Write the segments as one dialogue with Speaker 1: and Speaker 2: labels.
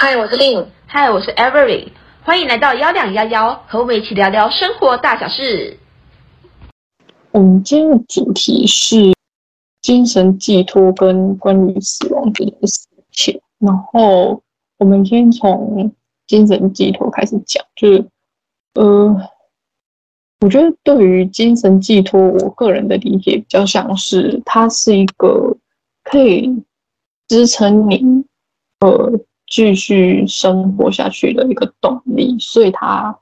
Speaker 1: 嗨，我是 Lin。
Speaker 2: 嗨，我是 Avery。欢迎来到幺两幺幺，和我们一起聊聊生活大小事。
Speaker 3: 我们今天的主题是精神寄托跟关于死亡这件事情。然后我们先从精神寄托开始讲，就是呃。我觉得对于精神寄托，我个人的理解比较像是它是一个可以支撑你呃继续生活下去的一个动力，所以它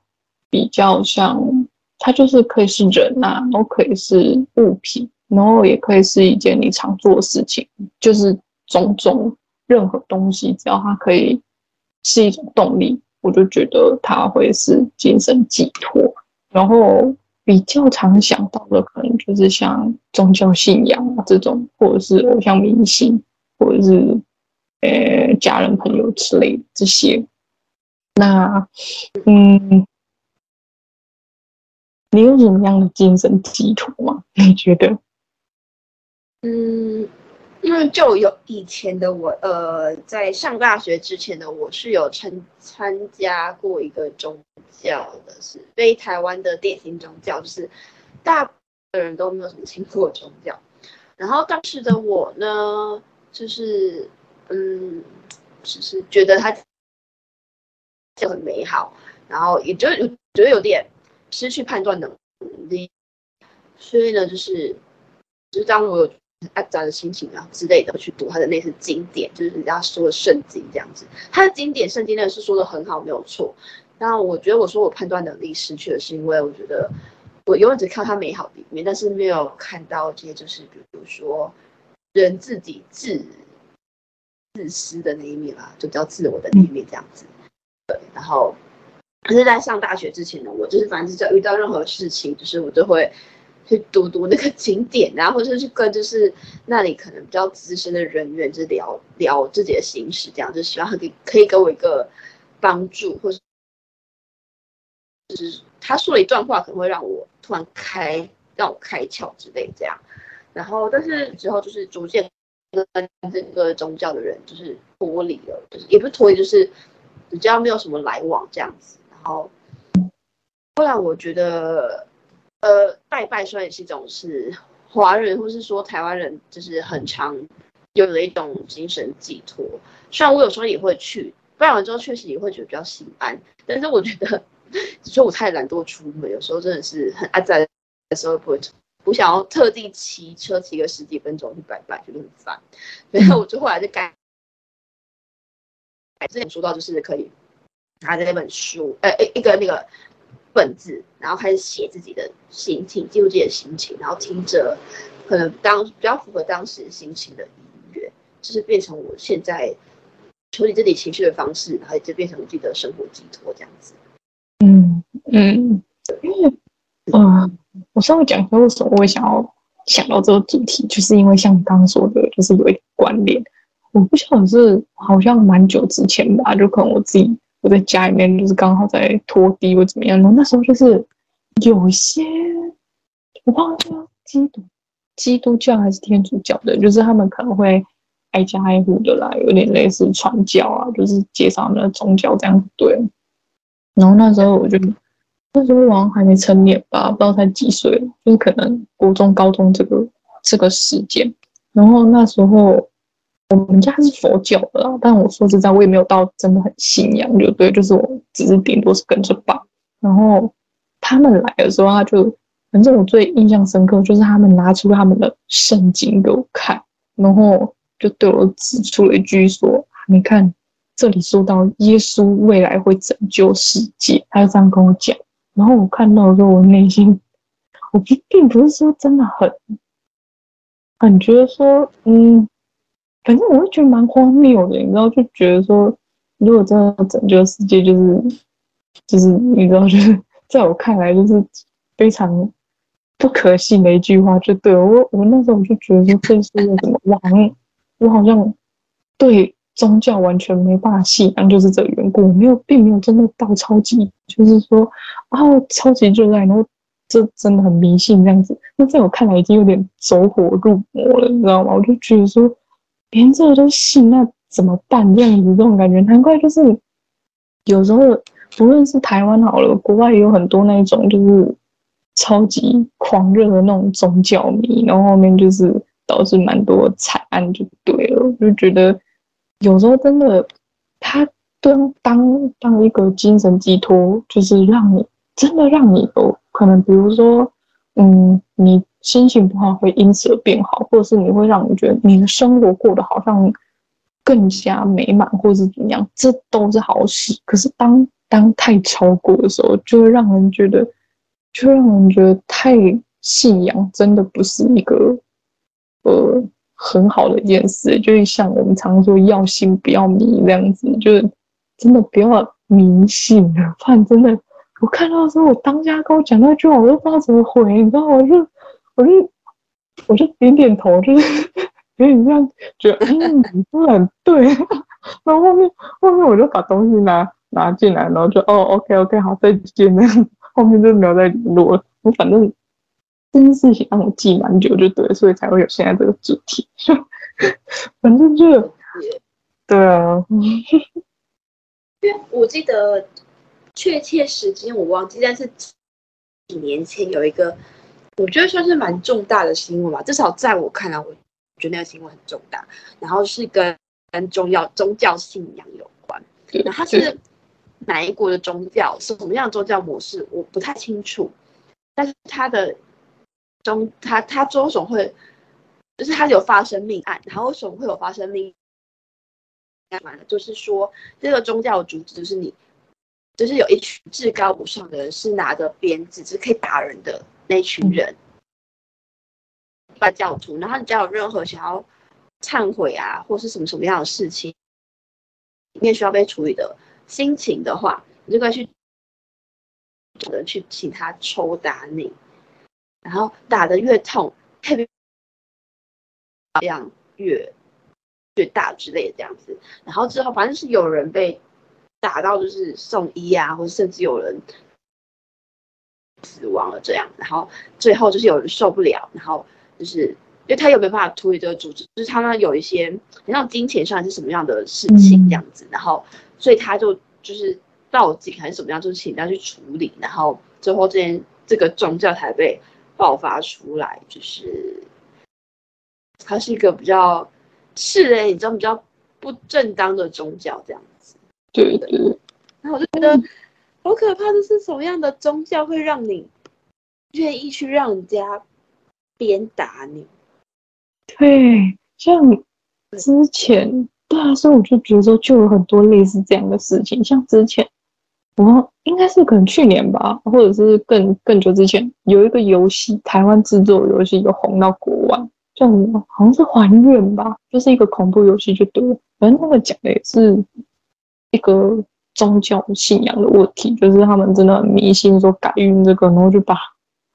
Speaker 3: 比较像，它就是可以是人啊，然后可以是物品，然后也可以是一件你常做的事情，就是种种任何东西，只要它可以是一种动力，我就觉得它会是精神寄托。然后比较常想到的，可能就是像宗教信仰啊这种，或者是偶像明星，或者是呃家人朋友之类的这些。那嗯，你有什么样的精神寄托吗？你觉得？
Speaker 4: 嗯。因为就有以前的我，呃，在上大学之前的我是有参参加过一个宗教的，是非台湾的典型宗教，就是大部分人都没有什么听过宗教。然后当时的我呢，就是嗯，只是觉得它就很美好，然后也就觉得有点失去判断能力，所以呢，就是就当我有。阿杂的心情啊之类的，去读他的那些经典，就是人家说的圣经这样子。他的经典圣经呢是说的很好，没有错。那我觉得我说我判断能力失去了，是因为我觉得我永远只看他美好的一面，但是没有看到这些，就是比如说人自己自自私的那一面啦，就比较自我的那一面这样子。对，然后可是在上大学之前呢，我就是反正只要遇到任何事情，就是我都会。去读读那个景点，然 后或者是去跟就是那里可能比较资深的人员，就聊聊自己的心事，这样就希望他可以可以给我一个帮助，或是就是他说了一段话，可能会让我突然开让我开窍之类这样。然后但是之后就是逐渐跟这个宗教的人就是脱离了，就是也不是脱离，就是比较没有什么来往这样子。然后后来我觉得。呃，拜拜虽然也是一种是华人或是说台湾人，就是很常有的一种精神寄托。虽然我有时候也会去拜完之后，确实也会觉得比较心安。但是我觉得，只是我太懒惰出门，有时候真的是很阿宅的时候不会出，不想要特地骑车骑个十几分钟去拜拜，觉得很烦。所以我就后来就改，之前说到就是可以拿着那本书，呃，一个那个。本子，然后开始写自己的心情，记录自己的心情，然后听着可能当比较符合当时心情的音乐，就是变成我现在处理自己情绪的方式，然后就变成我自己的生活寄托这样子。
Speaker 3: 嗯嗯，因为嗯，我稍微讲一下为什么我会想要想到这个主题，就是因为像你刚刚说的，就是有一点关联。我不晓得是好像蛮久之前吧，就可能我自己。我在家里面就是刚好在拖地或怎么样，然后那时候就是有一些我忘了基督基督教还是天主教的，就是他们可能会挨家挨户的来，有点类似传教啊，就是介绍那宗教这样子对。然后那时候我就那时候好像还没成年吧，不知道才几岁，就是可能国中高中这个这个时间。然后那时候。我们家是佛教的啦，但我说实在，我也没有到真的很信仰，就对，就是我只是顶多是跟着爸。然后他们来的时候，他就反正我最印象深刻就是他们拿出他们的圣经给我看，然后就对我指出了一句说：“你看这里说到耶稣未来会拯救世界。”他就这样跟我讲。然后我看到的时候，我内心我不并不是说真的很很觉得说，嗯。反正我会觉得蛮荒谬的，你知道，就觉得说，如果真的拯救世界，就是，就是你知道，就是 在我看来，就是非常不可信的一句话。就对我，我那时候我就觉得说，这是一个什么王，我好像对宗教完全没办法信仰，就是这个缘故，我没有，并没有真的到超级，就是说啊，超级热爱，然后这真的很迷信这样子。那在我看来，已经有点走火入魔了，你知道吗？我就觉得说。连这个都信，那怎么办？这样子这种感觉，难怪就是有时候不论是台湾好了，国外也有很多那一种就是超级狂热的那种宗教迷，然后后面就是导致蛮多惨案，就对了。我就觉得有时候真的，他当当当一个精神寄托，就是让你真的让你有可能，比如说，嗯，你。心情不好会因此而变好，或者是你会让你觉得你的生活过得好像更加美满，或是怎么样，这都是好事。可是当当太超过的时候，就会让人觉得，就让人觉得太信仰真的不是一个呃很好的一件事。就是像我们常说要信不要迷这样子，就是真的不要迷信了。不然真的，我看到的时候，我当家跟我讲那句话，我都不知道怎么回，你知道吗？我就。我就我就点点头，就是有点这样觉得，嗯，你说的很对。然后后面后面我就把东西拿拿进来，然后就哦，OK OK，好，再见。那 样后面就没有再联络了。我反正这件事情让我记蛮久，就对，所以才会有现在这个主题。就 反正就对啊，
Speaker 4: 因为我记得确切时间我忘记，但是几年前有一个。我觉得算是蛮重大的新闻吧，至少在我看来，我觉得那个新闻很重大。然后是跟跟宗教宗教信仰有关。那它是哪一国的宗教？是什么样的宗教模式？我不太清楚。但是它的中他他为什么会，就是他有发生命案。然后为什么会有发生命案嘛？就是说这个宗教组织就是你，就是有一群至高无上的人，是拿着鞭子，是可以打人的。那群人，把教徒，然后你只要有任何想要忏悔啊，或是什么什么样的事情，里面需要被处理的心情的话，你就可以去，去请他抽打你，然后打得越痛，特别量越越大之类的这样子，然后之后反正是有人被打到就是送医啊，或者甚至有人。死亡了，这样，然后最后就是有人受不了，然后就是因为他又没办法处理这个组织，就是他们有一些，好像金钱上是什么样的事情这样子，然后所以他就就是报警还是怎么样，就是请他去处理，然后最后这件这个宗教才被爆发出来，就是它是一个比较是人，你知道比较不正当的宗教这样子，
Speaker 3: 对对，
Speaker 4: 然后我就觉得。嗯好可怕的是什么样的宗教会让你愿意去让人家鞭打你？
Speaker 3: 对，像之前，对啊，所以我就觉得说，就有很多类似这样的事情。像之前，我应该是可能去年吧，或者是更更久之前，有一个游戏，台湾制作游戏有红到国外，叫什么？好像是还愿吧，就是一个恐怖游戏，就对了。反正他们讲的也是一个。宗教信仰的问题，就是他们真的很迷信，说改运这个，然后就把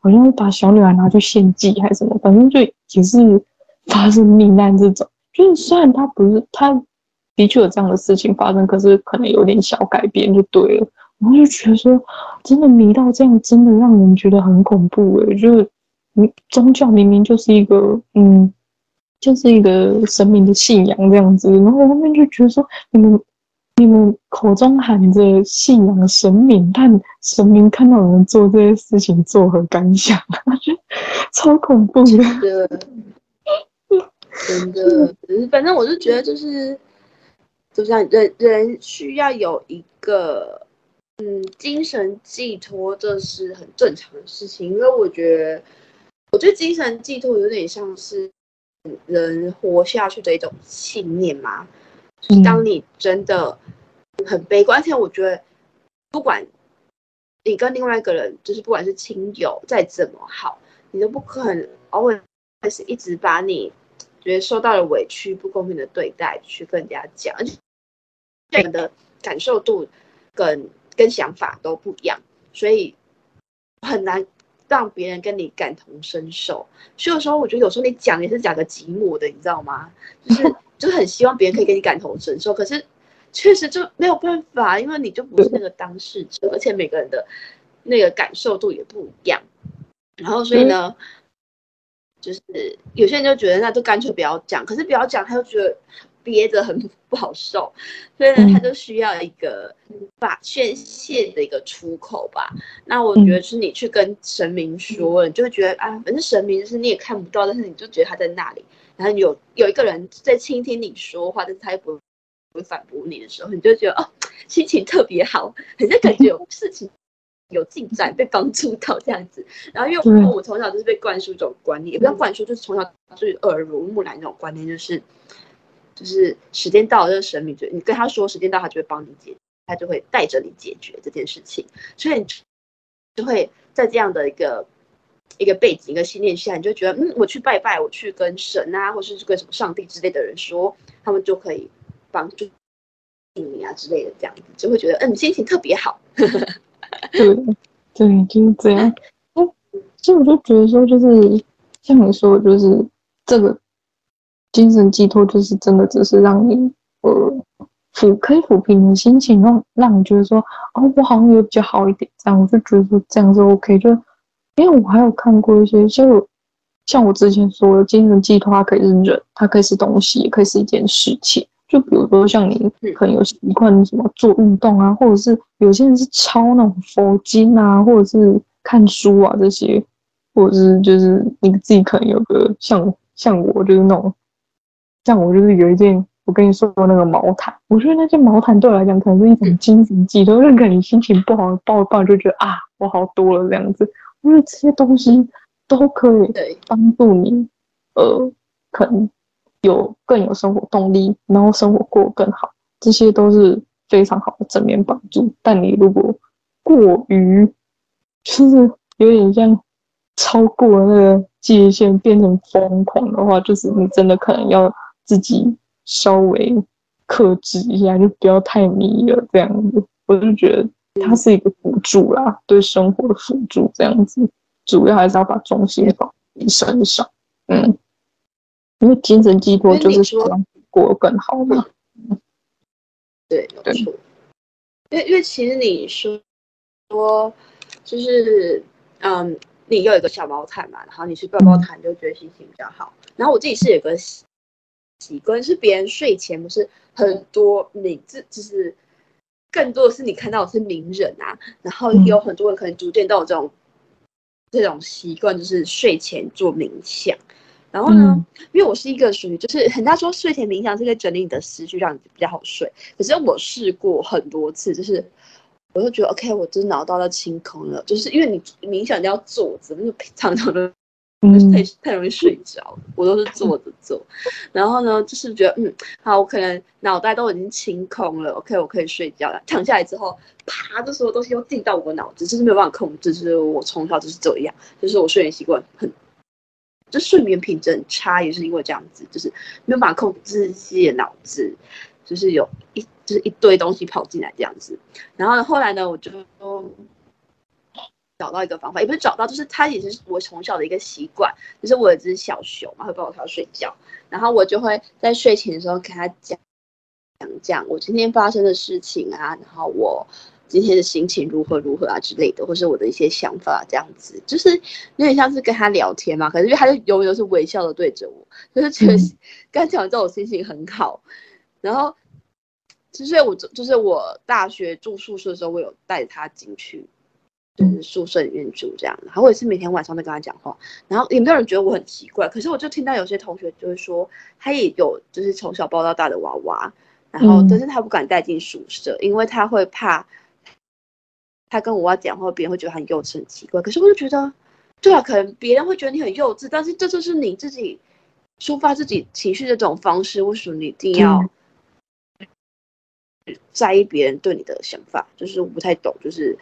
Speaker 3: 好像是把小女孩拿去献祭还是什么，反正就也是发生命案这种。就是虽然他不是，他的确有这样的事情发生，可是可能有点小改变就对了。然后就觉得说，真的迷到这样，真的让人觉得很恐怖诶、欸。就是你宗教明明就是一个，嗯，就是一个神明的信仰这样子，然后后面就觉得说你们。你们口中喊着信仰神明，但神明看到我们做这些事情，作何感想？超恐怖的，
Speaker 4: 真的，真的。反正我是觉得，就是，就像人人需要有一个嗯精神寄托，这是很正常的事情。因为我觉得，我觉得精神寄托有点像是人活下去的一种信念嘛。就是当你真的很悲观，而且我觉得，不管你跟另外一个人，就是不管是亲友再怎么好，你都不可能偶尔还是一直把你觉得受到了委屈、不公平的对待去跟人家讲，而且你的感受度跟跟想法都不一样，所以很难让别人跟你感同身受。所以有时候我觉得，有时候你讲也是讲个寂寞的，你知道吗？就是。就是很希望别人可以跟你感同身受，可是确实就没有办法，因为你就不是那个当事者，而且每个人的那个感受度也不一样。然后所以呢，就是有些人就觉得那就干脆不要讲，可是不要讲，他就觉得憋着很不好受，所以呢，他就需要一个把宣泄的一个出口吧。那我觉得是你去跟神明说，你就会觉得啊，反正神明就是你也看不到，但是你就觉得他在那里，然后有有一个人在倾听你说话，但是他又不会不会反驳你的时候，你就觉得哦，心情特别好，好像感觉有事情有进展，被帮助到这样子。然后因为我从小就是被灌输一种观念，也不要灌输，就是从小就是耳濡目染那种观念，就是就是时间到了，这个神明就你跟他说时间到，他就会帮你解，他就会带着你解决这件事情。所以你就会在这样的一个一个背景、一个信念下，你就觉得嗯，我去拜拜，我去跟神啊，或是跟什么上帝之类的人说，他们就可以。帮助你啊之类的，这样子就会觉得嗯，心情特别好。
Speaker 3: 对对，就是这样。所以我就觉得说，就是像你说，就是这个精神寄托，就是真的只是让你呃抚可以抚平你心情，让让你觉得说哦，我好像有比较好一点。这样我就觉得说这样子 OK。就因为我还有看过一些，就像我之前说的，精神寄托它可以是人，它可以是东西，也可以是一件事情。就比如说，像你可能有习惯什么做运动啊，或者是有些人是抄那种佛经啊，或者是看书啊这些，或者是就是你自己可能有个像像我就是那种，像我就是有一件我跟你说过那个毛毯，我觉得那件毛毯对我来讲可能是一种精神寄托，认可你心情不好抱一抱就觉得啊我好多了这样子，我觉得这些东西都可以帮助你，呃，可能。有更有生活动力，然后生活过更好，这些都是非常好的正面帮助。但你如果过于，就是有点像超过了那个界限，变成疯狂的话，就是你真的可能要自己稍微克制一下，就不要太迷了这样子。我就觉得它是一个辅助啦，对生活的辅助这样子，主要还是要把重心放在身上，嗯。因为精神寄托就是希望过得更好嘛。
Speaker 4: 对，没错。因为因为其实你说说就是嗯，你有一个小毛毯嘛，然后你去抱抱毯，就觉得心情比较好。然后我自己是有个习惯，是别人睡前不是很多名字，就是更多的是你看到的是名人啊，然后有很多人可能逐渐都有这种这种习惯，就是睡前做冥想。然后呢，嗯、因为我是一个属于，就是人家说睡前冥想是在整理你的思绪，让你比较好睡。可是我试过很多次，就是我就觉得 OK，我真脑袋都清空了。就是因为你冥想你要坐着，那个常常的太太容易睡着，我都是坐着做。然后呢，就是觉得嗯，好，我可能脑袋都已经清空了，OK，我可以睡觉了。躺下来之后，啪，这所有东西又进到我脑子，就是没有办法控制。就是我从小就是这样，就是我睡眠习惯很。就睡眠品质很差，也是因为这样子，就是没有办法控制自己的脑子，就是有一就是一堆东西跑进来这样子。然后呢，后来呢，我就找到一个方法，也不是找到，就是它也是我从小的一个习惯，就是我有只小熊嘛，会抱着它睡觉，然后我就会在睡前的时候给它讲讲讲我今天发生的事情啊，然后我。今天的心情如何如何啊之类的，或是我的一些想法这样子，就是有点像是跟他聊天嘛。可是因为他就永远都是微笑的对着我，就是觉得刚讲完之后我心情很好。然后，其实我就是我大学住宿舍的时候，我有带他进去，就是宿舍里面住这样。然后我也是每天晚上都跟他讲话。然后也没有人觉得我很奇怪，可是我就听到有些同学就是说，他也有就是从小抱到大的娃娃，然后但是他不敢带进宿舍，因为他会怕。他跟我娃讲话，别人会觉得很幼稚、很奇怪。可是我就觉得，对啊，可能别人会觉得你很幼稚，但是这就是你自己抒发自己情绪的这种方式。为什么你一定要在意别人对你的想法？就是我不太懂，就是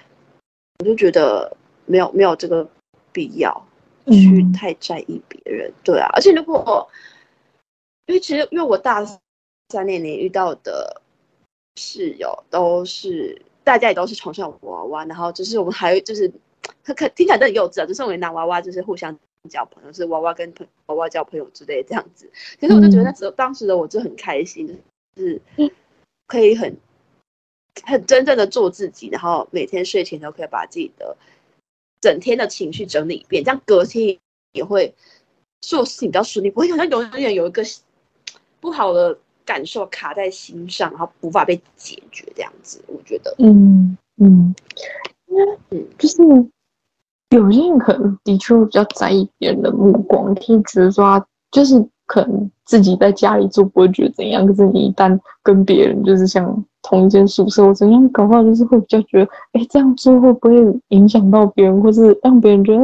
Speaker 4: 我就觉得没有没有这个必要去太在意别人。对啊，而且如果因为其实因为我大三那年里遇到的室友都是。大家也都是从小娃娃，然后就是我们还就是，可可听起来都很幼稚啊，就是我们拿娃娃就是互相交朋友，是娃娃跟朋娃娃交朋友之类这样子。其实我就觉得那时候、嗯、当时的我就很开心，就是可以很很真正的做自己，然后每天睡前都可以把自己的整天的情绪整理一遍，这样隔天也会做事情比较顺利，不会好像永远有一个不好的。感受卡在心上，然后无法被解决这样子。我觉得，
Speaker 3: 嗯嗯嗯，就是有些人可能的确比较在意别人的目光，可以觉得说就是可能自己在家里做不会觉得怎样，可是你一旦跟别人就是像同一间宿舍，我怎样搞不好就是会比较觉得，哎，这样做会不会影响到别人，或是让别人觉得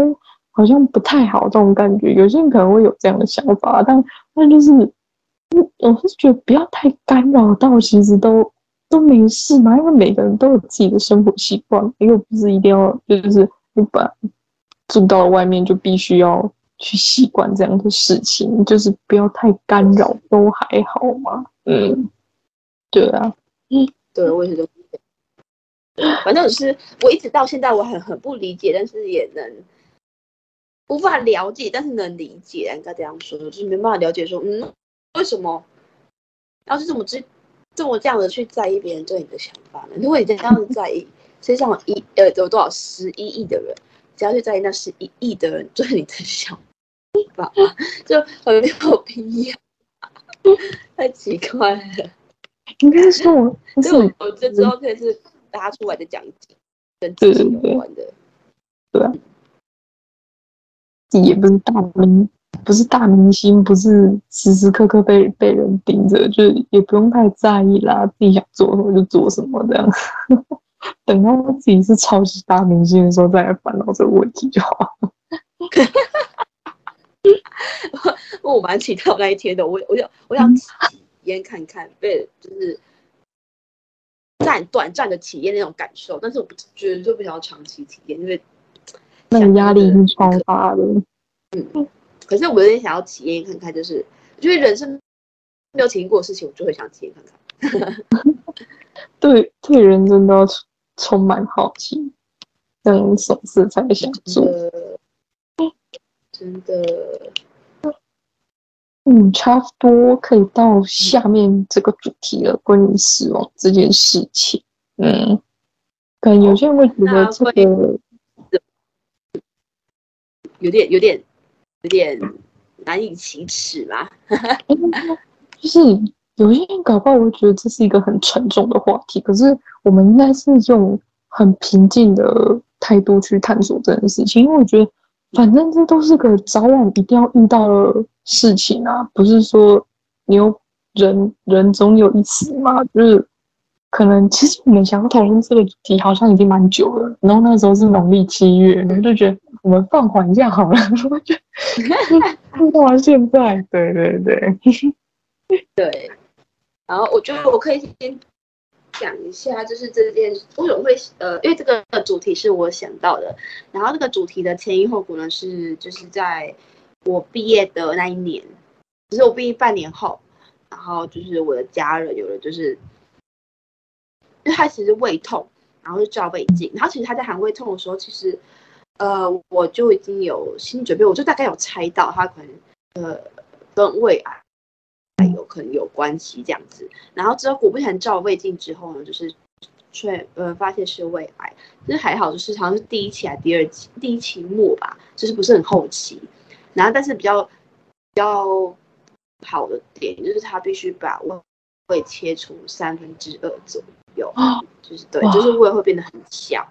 Speaker 3: 好像不太好这种感觉？有些人可能会有这样的想法，但但就是，我是觉得不要太干扰到，其实都都没事嘛，因为每个人都有自己的生活习惯，又不是一定要就是你把住到外面就必须要。去习惯这样的事情，就是不要太干扰，都还好嘛。嗯，对啊，
Speaker 4: 嗯，对，我也是这么，反正是我一直到现在我很很不理解，但是也能无法了解，但是能理解，应该这样说，就是没办法了解说，嗯，为什么要是这么这这么这样的去在意别人对你的想法呢？如果你这样子在意，世界上一呃有多少十一亿的人，只要去在意那十一亿的人对你的想。吧，就很没有必要，太奇怪了。
Speaker 3: 应该是我，
Speaker 4: 所以我这之后可以是拉出来的讲解，跟自己有关的。
Speaker 3: 对啊，也不是大明，不是大明星，不是时时刻刻被被人盯着，就也不用太在意啦。自己想做什么就做什么，这样。等到我自己是超级大明星的时候，再来烦恼这个问题就好。
Speaker 4: 我 我蛮期待那一天的，我我想我想体验看看，被就是暂短暂的体验那种感受，但是我不觉得就不想要长期体验，因为
Speaker 3: 那个压力是超大的。
Speaker 4: 嗯，可是我有点想要体验看看，就是因为人生没有体验过的事情，我就会想体验看看。
Speaker 3: 对对，人真的要充满好奇，这种什么事才想做。
Speaker 4: 真的，
Speaker 3: 嗯，差不多可以到下面这个主题了，关于死亡这件事情。嗯，可能有些人会觉得这个
Speaker 4: 有点、有点、有点难以启齿嘛。
Speaker 3: 就是有些人搞不好会觉得这是一个很沉重的话题，可是我们应该是用很平静的态度去探索这件事情，因为我觉得。反正这都是个早晚一定要遇到的事情啊，不是说你有人人总有一死嘛，就是可能其实我们想要讨论这个主题好像已经蛮久了，然后那时候是农历七月，然后就觉得我们放缓一下好了，我就录到现在，对对对，
Speaker 4: 对，然后我觉得我可以先。讲一下，就是这件为什么会呃，因为这个主题是我想到的，然后这个主题的前因后果呢是，就是在我毕业的那一年，就是我毕业半年后，然后就是我的家人有了，就是因为他其实胃痛，然后就照胃镜，然后其实他在喊胃痛的时候，其实呃我就已经有心理准备，我就大概有猜到他可能呃跟胃癌。有可能有关系这样子，然后之后果不其然照胃镜之后呢，就是确呃发现是胃癌，就是还好，就是好像是第一期还第二期，第一期末吧，就是不是很后期，然后但是比较比较好的点就是他必须把胃胃切除三分之二左右，就是对，就是胃会变得很小，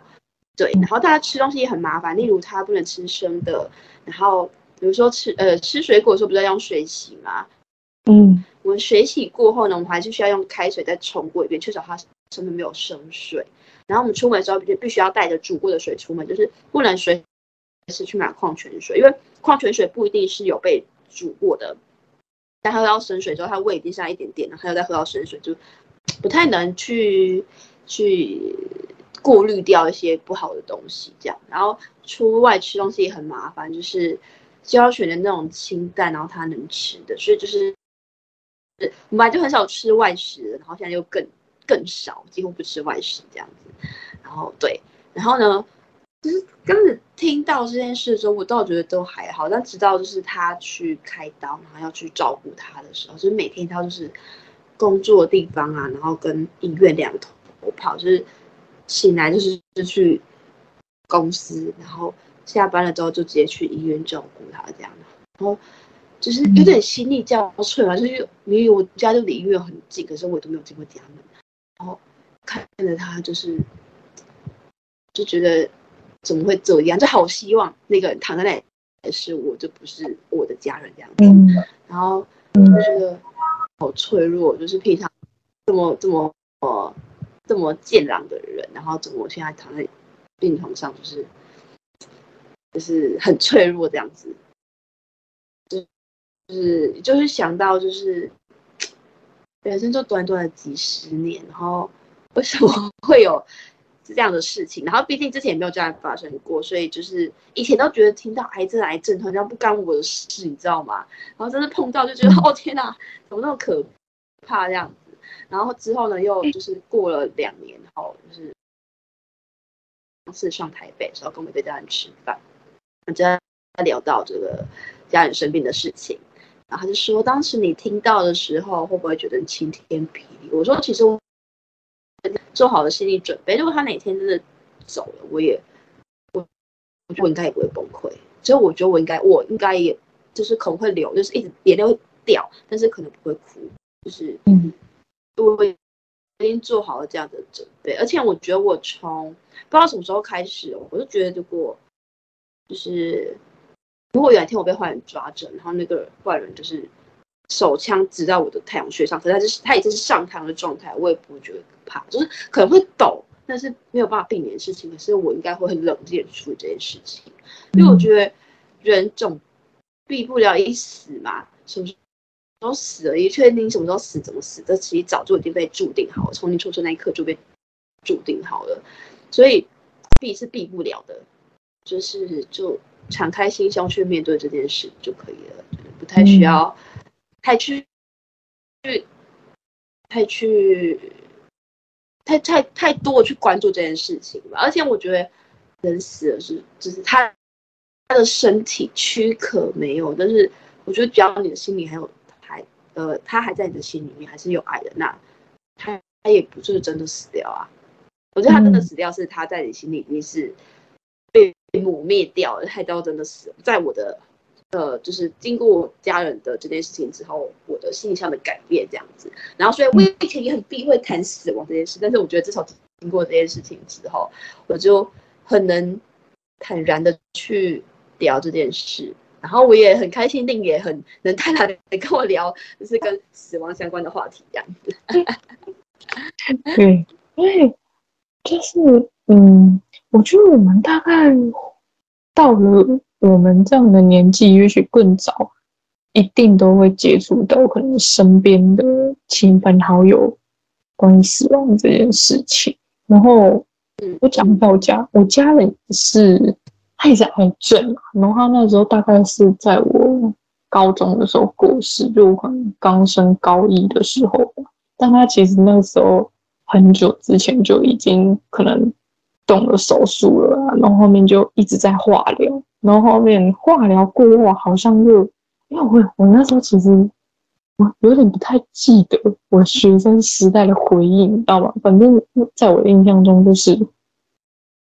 Speaker 4: 对，然后大家吃东西也很麻烦，例如他不能吃生的，然后比如说吃呃吃水果的时候不是要用水洗吗？
Speaker 3: 嗯，
Speaker 4: 我们水洗过后呢，我们还是需要用开水再冲过一遍，确保它上面没有生水。然后我们出门的时候就必须要带着煮过的水出门，就是不能随时去买矿泉水，因为矿泉水不一定是有被煮过的。但喝到生水之后，它胃已经下一点点了，还有再喝到生水，就不太能去去过滤掉一些不好的东西。这样，然后出外吃东西也很麻烦，就是就要选择那种清淡，然后它能吃的，所以就是。我们本来就很少吃外食，然后现在又更更少，几乎不吃外食这样子。然后对，然后呢，就是刚听到这件事的时候，我倒觉得都还好。但直到就是他去开刀，然后要去照顾他的时候，就是每天他就是工作的地方啊，然后跟医院两头跑，就是醒来就是就去公司，然后下班了之后就直接去医院照顾他这样。然后就是有点心力交瘁嘛，就是明明我家就离医院很近，可是我都没有进过家门，然后看着他，就是就觉得怎么会这样？就好希望那个人躺在那里是我，就不是我的家人这样子。嗯、然后就觉得好脆弱，就是平常这么这么呃这么健朗的人，然后怎么我现在躺在病床上，就是就是很脆弱这样子。就是就是想到就是人生就短短的几十年，然后为什么 会有这样的事情？然后毕竟之前也没有这样发生过，所以就是以前都觉得听到癌症癌症好像不干我的事，你知道吗？然后真的碰到就觉得哦天哪，怎么那么可怕这样子？然后之后呢，又就是过了两年后，就是上次上台北的时候跟我们一家人吃饭，我就聊到这个家人生病的事情。然后他就说，当时你听到的时候，会不会觉得晴天霹雳？我说，其实我做好了心理准备，如果他哪天真的走了，我也我我觉得我应该也不会崩溃。所以我觉得我应该，我应该也就是可能会流，就是一直眼泪会掉，但是可能不会哭。就是嗯，我已经做好了这样的准备，而且我觉得我从不知道什么时候开始，我就觉得如果就是。如果有一天我被坏人抓着，然后那个坏人就是手枪指在我的太阳穴上，可是他就是他已经是上膛的状态，我也不会觉得怕，就是可能会抖，但是没有办法避免的事情。可是我应该会很冷静处理这件事情，因为我觉得人总避不了一死嘛，什么时候死了，也确定什么时候死，怎么死，这其实早就已经被注定好了，从你出生那一刻就被注定好了，所以避是避不了的，就是就。敞开心胸去面对这件事就可以了，不太需要太去去太去太太太多去关注这件事情吧。而且我觉得人死了是就是他他的身体躯壳没有，但是我觉得只要你的心里还有还呃他还在你的心里面还是有爱的，那他他也不是真的死掉啊。我觉得他真的死掉是他在你心里面是。抹灭掉了，太刀真的死。在我的，呃，就是经过家人的这件事情之后，我的心理上的改变这样子。然后，所以我以前也很避讳谈死亡这件事，但是我觉得至少经过这件事情之后，我就很能坦然的去聊这件事。然后我也很开心，定也很能坦然的跟我聊，就是跟死亡相关的话题这样子。
Speaker 3: 对，因为就是嗯。我觉得我们大概到了我们这样的年纪，也许更早，一定都会接触到可能身边的亲朋好友关于死亡这件事情。然后我讲到家，我家人也是，他也是癌症嘛。然后他那时候大概是在我高中的时候过世，就可能刚升高一的时候吧。但他其实那个时候很久之前就已经可能。动了手术了，然后后面就一直在化疗，然后后面化疗过后好像又，因为我我那时候其实我有点不太记得我学生时代的回忆，你知道吗？反正在我的印象中就是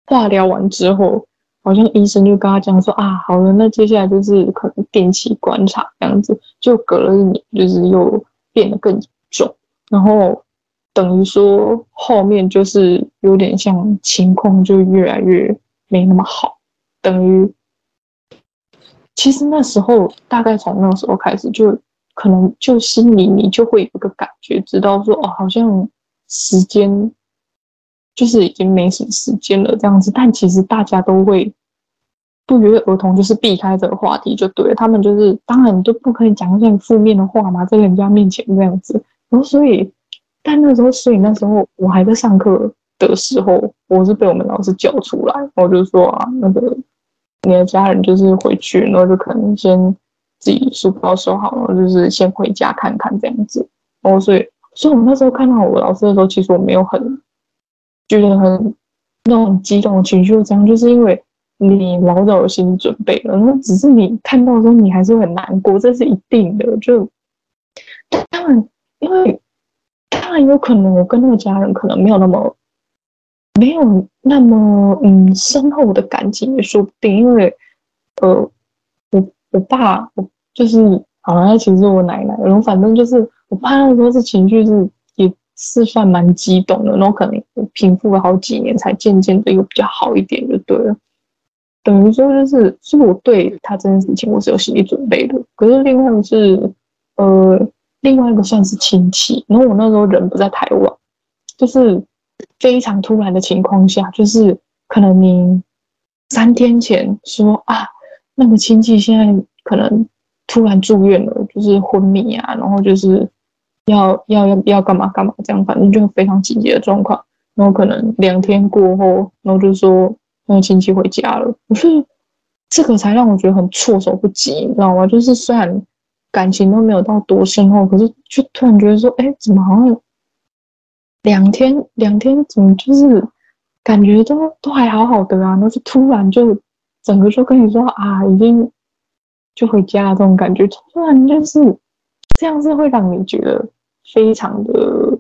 Speaker 3: 化疗完之后，好像医生就跟他讲说啊，好了，那接下来就是可能定期观察这样子，就隔了一年，就是又变得更严重，然后。等于说后面就是有点像情况就越来越没那么好，等于其实那时候大概从那时候开始就可能就心里你就会有一个感觉，知道说哦，好像时间就是已经没什么时间了这样子，但其实大家都会不约而同就是避开这个话题，就对，他们就是当然都不可以讲一些负面的话嘛，在人家面前这样子，然后所以。但那时候，所以那时候我还在上课的时候，我是被我们老师叫出来，我就说啊，那个你的家人就是回去，然后就可能先自己书包收好，然后就是先回家看看这样子。然后所以，所以我那时候看到我老师的时候，其实我没有很觉得很那种激动的情绪，这样就是因为你老早有心理准备了，那只是你看到的时候，你还是很难过，这是一定的。就当然，因为。当然有可能，我跟那个家人可能没有那么没有那么嗯深厚的感情也说不定。因为呃，我我爸我就是好像其实我奶奶，然后反正就是我爸那时候是情绪是也是算蛮激动的，然后可能平复了好几年才渐渐的又比较好一点就对了。等于说就是，是我对他这件事情我是有心理准备的。可是另外是，呃，另外一个算是亲戚，然后我那时候人不在台湾，就是非常突然的情况下，就是可能你三天前说啊，那个亲戚现在可能突然住院了，就是昏迷啊，然后就是要要要要干嘛干嘛这样，反正就非常紧急的状况。然后可能两天过后，然后就说。那个亲戚回家了，不是这个才让我觉得很措手不及，你知道吗？就是虽然感情都没有到多深厚，可是就突然觉得说，哎，怎么好像两天两天怎么就是感觉都都还好好的啊，然后就突然就整个就跟你说啊，已经就回家这种感觉，突然就是这样子会让你觉得非常的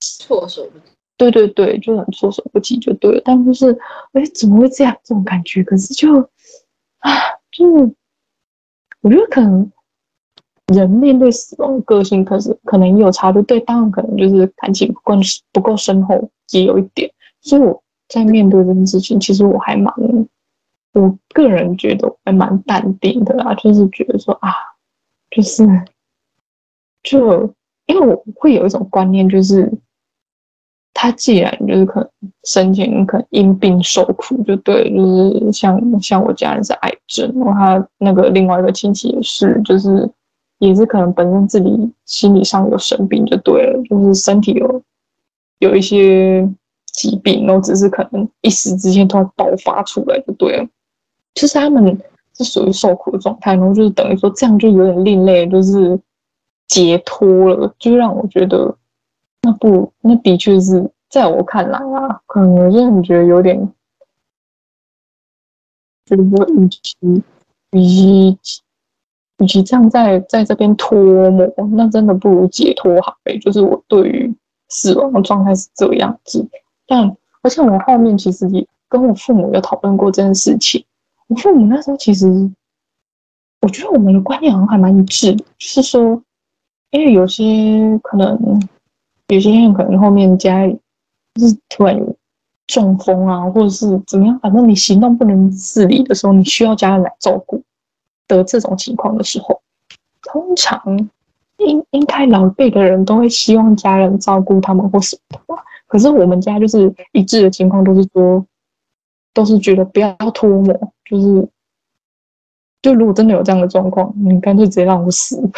Speaker 4: 措手不及。
Speaker 3: 对对对，就很措手不及，就对了。但就是，哎，怎么会这样？这种感觉，可是就啊，就是我觉得可能人面对死亡的个性，可是可能也有差别。对，当然可能就是感情不够不够深厚，也有一点。所以我在面对这件事情，其实我还蛮，我个人觉得还蛮淡定的啦，就是觉得说啊，就是就因为我会有一种观念，就是。他既然就是可能生前可能因病受苦，就对，就是像像我家人是癌症，然后他那个另外一个亲戚也是，就是也是可能本身自己心理上有生病，就对了，就是身体有有一些疾病，然后只是可能一时之间突然爆发出来，就对了。就是他们是属于受苦的状态，然后就是等于说这样就有点另类，就是解脱了，就让我觉得。那不，那的确是在我看来啊，可能有些人觉得有点，觉得与其与其与其这样在在这边拖磨，那真的不如解脱好。哎，就是我对于死亡的状态是这样子。但而且我后面其实也跟我父母有讨论过这件事情。我父母那时候其实，我觉得我们的观念好像还蛮一致，就是说，因为有些可能。有些人可能后面家里就是突然有中风啊，或者是怎么样，反正你行动不能自理的时候，你需要家人来照顾得这种情况的时候，通常应应该老一辈的人都会希望家人照顾他们或什么的。可是我们家就是一致的情况，都是说都是觉得不要脱模，就是就如果真的有这样的状况，你干脆直接让我死。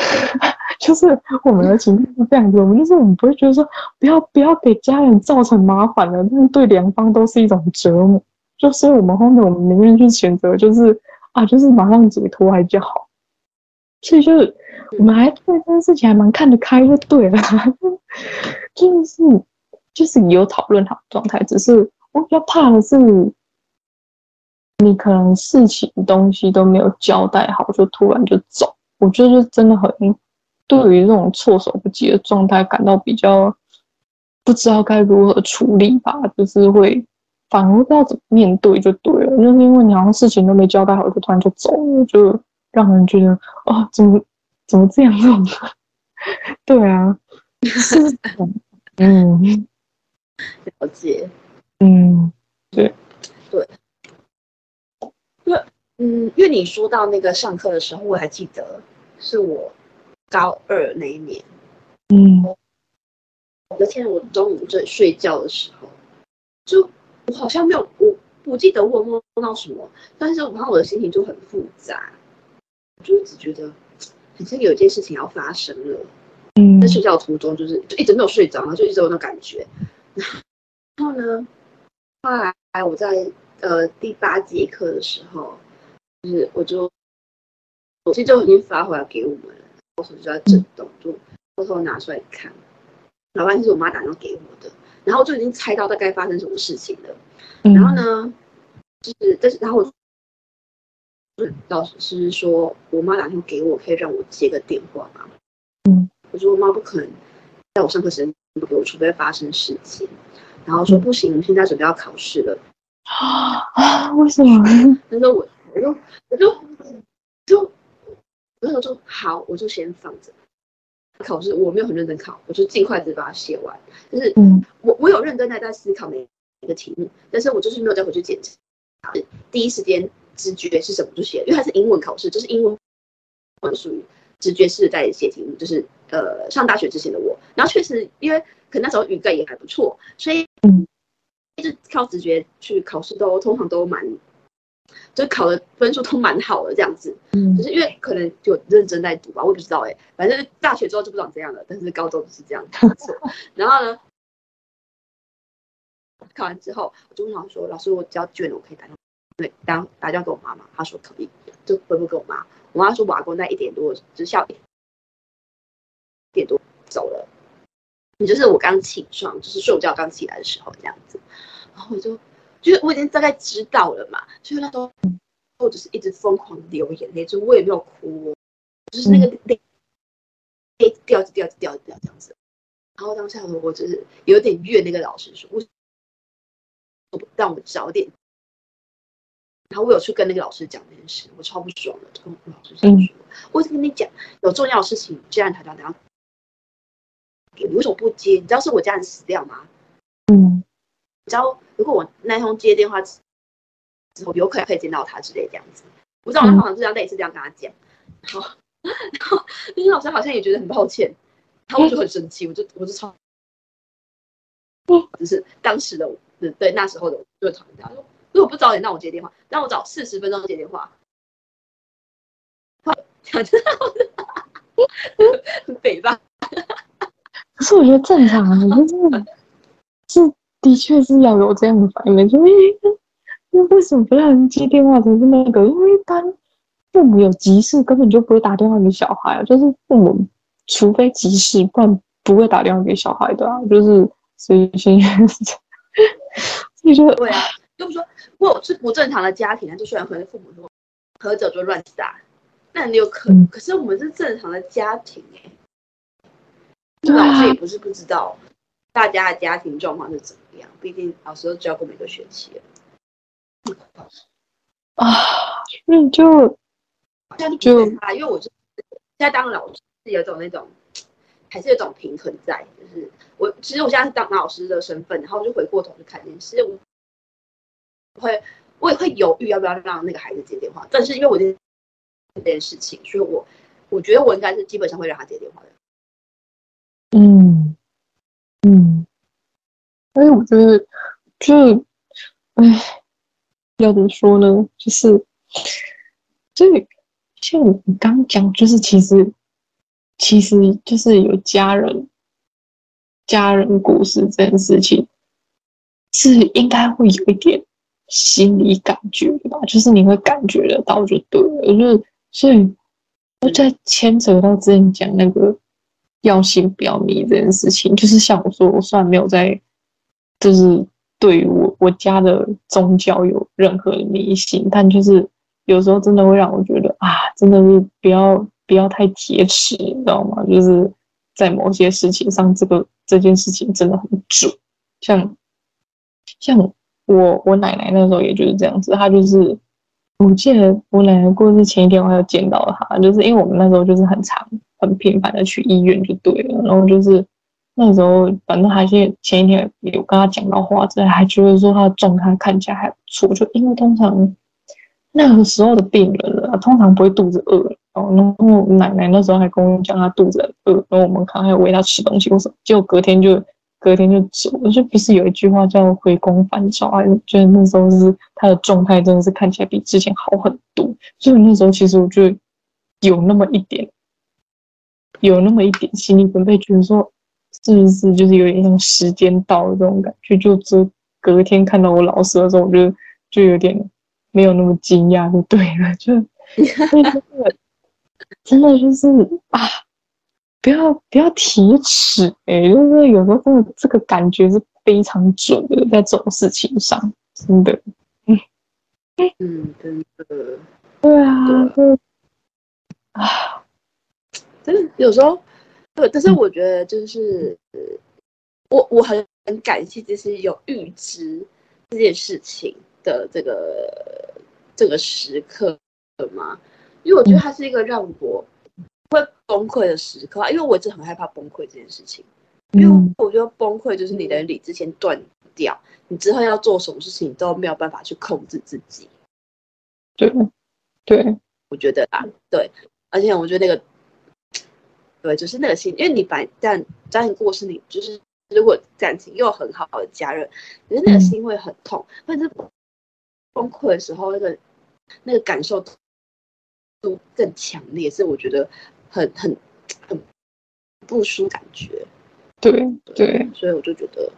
Speaker 3: 就是我们的情况是这样子，我们就是我们不会觉得说不要不要给家人造成麻烦了，但是对两方都是一种折磨。就所以我们后面我们宁愿去选择，就是啊，就是马上解脱还比较好。所以就是我们还对这件事情还蛮看得开，就对了。就是就是有讨论好状态，只是我比较怕的是，你可能事情东西都没有交代好，就突然就走。我觉得就真的很。对于这种措手不及的状态，感到比较不知道该如何处理吧，就是会反而不知道怎么面对就对了，就是因为你好像事情都没交代好，就突然就走了，就让人觉得哦，怎么怎么这样这种？对啊，是，嗯，
Speaker 4: 了解，
Speaker 3: 嗯，对。
Speaker 4: 对，因为嗯，因为你说到那个上课的时候，我还记得是我。高二那一年，
Speaker 3: 嗯，
Speaker 4: 昨天我中午在睡觉的时候，就我好像没有我不记得我梦到什么，但是我看我的心情就很复杂，就只觉得 好像有一件事情要发生了。嗯，在睡觉途中就是就一直没有睡着，然后就一直有那种感觉。然后呢，后来我在呃第八节课的时候，就是我就手机就已经发回来给我们了。我手机就在震动，就偷偷拿出来看，老半天是我妈打电话给我的，然后我就已经猜到大概发生什么事情了。嗯、然后呢，就是但是然后我老师说，我妈打电话给我，可以让我接个电话吗？嗯，我说我妈不可能在我上课时间不给我，除非发生事情。然后说不行，我们现在准备要考试了。
Speaker 3: 啊啊！为什么？
Speaker 4: 他说我，我就我就就。那时候就好，我就先放着。考试我没有很认真考，我就尽快的把它写完。就是嗯我我有认真在在思考每一个题目，但是我就是没有再回去检查。第一时间直觉是什么就写，因为它是英文考试，就是英文，属于直觉式在写题目。就是呃，上大学之前的我，然后确实因为可能那时候语感也还不错，所以一直靠直觉去考试都通常都蛮。就考的分数都蛮好的这样子，嗯，就是因为可能就认真在读吧，我也不知道哎、欸，反正大学之后就不长这样了，但是高中是这样子。然后呢，考完之后，我就问老师说：“老师，我交卷了，我可以打电话对打打电话给我妈妈。”她说可以，就回复给我妈。我妈说我阿公在一点多就下午一点多走了，也就是我刚起床，就是睡午觉刚起来的时候这样子。然后我就。就是我已经大概知道了嘛，所以那时候或者是一直疯狂流眼泪，就我也没有哭，就是那个泪泪掉就掉就掉就掉这样子。然后当下我就是有点怨那个老师说，我让我早点。然后我有去跟那个老师讲这件事，我超不爽的，就跟老师讲说，我跟你讲，有重要的事情，既然他讲，等下你为什么不接？你知道是我家人死掉吗？嗯。你知道，如果我那通接电话之后，有可能可以见到他之类这样子。我知道我好像这样类似这样跟他讲，然后，然后那个老师好像也觉得很抱歉，然后我就很生气，我就我就超，就是当时的我，对那时候的我就吵架，说如果不早点让我接电话，让我早四十分钟接电话，想知道很北吧？
Speaker 3: 可是我觉得正常啊，我觉得真的是。的确是要有这样的反应，说，哎，那为什么不让人接电话？就是那个，因为一般父母有急事，根本就不会打电话给小孩啊。就是父母除非急事，不然不会打电话给小孩的啊。就是所以现在是这样，所以就
Speaker 4: 对啊，就是说，如果是不正常的家庭啊，就虽然可能父母说喝酒就乱打，那你有可能，嗯、可是我们是正常的家庭哎、欸，老师也不是不知道。大家的家庭状况是怎么样？毕竟老师都教过每个学期了。
Speaker 3: 啊，那就
Speaker 4: 就啊，因为我是现在当老师，是有种那种，还是有种平衡在。就是我其实我现在是当老师的身份，然后就回过头去看电视，我会我也会犹豫要不要让那个孩子接电话，但是因为我这这件事情，所以我我觉得我应该是基本上会让他接电话的。
Speaker 3: 嗯。嗯，所以我觉得，就，哎，要怎么说呢？就是，就像你刚讲，就是其实，其实就是有家人，家人故事这件事情，是应该会有一点心理感觉吧？就是你会感觉得到就对了。就是，所以，我在牵扯到之前讲那个。要信不要迷这件事情，就是像我说，我虽然没有在，就是对于我我家的宗教有任何迷信，但就是有时候真的会让我觉得啊，真的是不要不要太铁齿，你知道吗？就是在某些事情上，这个这件事情真的很准。像像我我奶奶那时候也就是这样子，她就是。我记得我奶奶过世前一天，我还有见到她，就是因为我们那时候就是很常、很频繁的去医院就对了。然后就是那时候，反正还是前一天有跟他讲到话，之类还觉得说他的状态看起来还不错。就因为通常那个时候的病人啊，通常不会肚子饿，然后然后奶奶那时候还跟我讲她肚子很饿，然后我们看还有喂她吃东西，我说结果隔天就。隔天就走了，就不是有一句话叫“回光返照”啊？觉得那时候是他的状态真的是看起来比之前好很多，所以那时候其实我就有那么一点，有那么一点心理准备，觉得说是不是就是有点像时间到了这种感觉。就就隔天看到我老师的时候，我就就有点没有那么惊讶，就对了，就真的真的就是啊。不要不要提尺哎，就是有时候真的这个感觉是非常准的，在这种事情上，真的，嗯
Speaker 4: 嗯，真的，
Speaker 3: 对啊，对啊，
Speaker 4: 真的有时候，对，但是我觉得就是，嗯、我我很很感谢，就是有预知这件事情的这个这个时刻嘛，因为我觉得它是一个让我会。崩溃的时刻，因为我一直很害怕崩溃这件事情，因为我觉得崩溃就是你的理智先断掉，你之后要做什么事情都没有办法去控制自己。
Speaker 3: 对，对，
Speaker 4: 我觉得啊，对，而且我觉得那个，对，就是那个心，因为你反但家人过世，你就是如果感情又很好的家人，可是那个心会很痛，或者是崩溃的时候，那个那个感受都更强烈，是我觉得很很很不舒感觉。
Speaker 3: 对对，
Speaker 4: 所以我就觉得，